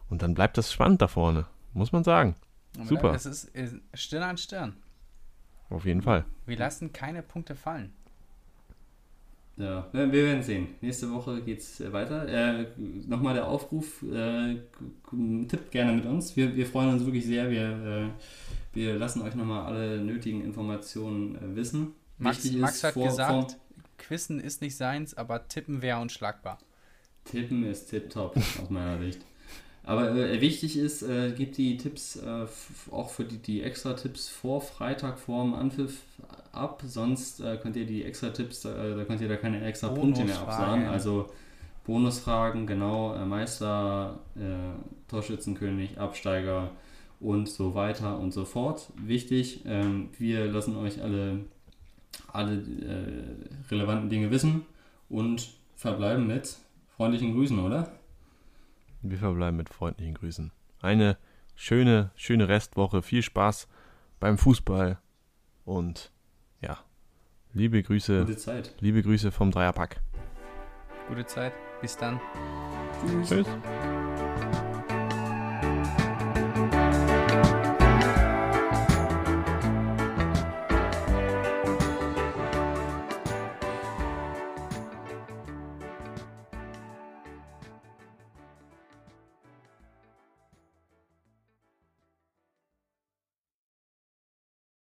Und dann bleibt das spannend da vorne, muss man sagen. Aber super. Es ist Stirn an Stirn. Auf jeden Fall. Wir lassen keine Punkte fallen. Ja, wir werden sehen. Nächste Woche geht's äh, weiter. Äh, Nochmal der Aufruf, äh, tippt gerne mit uns. Wir, wir freuen uns wirklich sehr. Wir, äh, wir lassen euch nochmal alle nötigen Informationen äh, wissen. Max, Max hat vor- gesagt, Quissen ist nicht seins, aber tippen wäre unschlagbar. Tippen ist tipptopp aus meiner Sicht. Aber äh, wichtig ist, äh, gebt die Tipps äh, auch für die, die extra Tipps vor Freitag vor dem Anpfiff ab, sonst äh, könnt ihr die extra Tipps, äh, da könnt ihr da keine extra Punkte mehr absagen. Also Bonusfragen, genau, äh, Meister, äh, Torschützenkönig, Absteiger und so weiter und so fort. Wichtig, ähm, wir lassen euch alle, alle äh, relevanten Dinge wissen und verbleiben mit freundlichen Grüßen, oder? Wir verbleiben mit freundlichen Grüßen. Eine schöne, schöne Restwoche. Viel Spaß beim Fußball. Und liebe Grüße, Gute Zeit. liebe Grüße vom Dreierpack. Gute Zeit. Bis dann. Tschüss. Tschüss.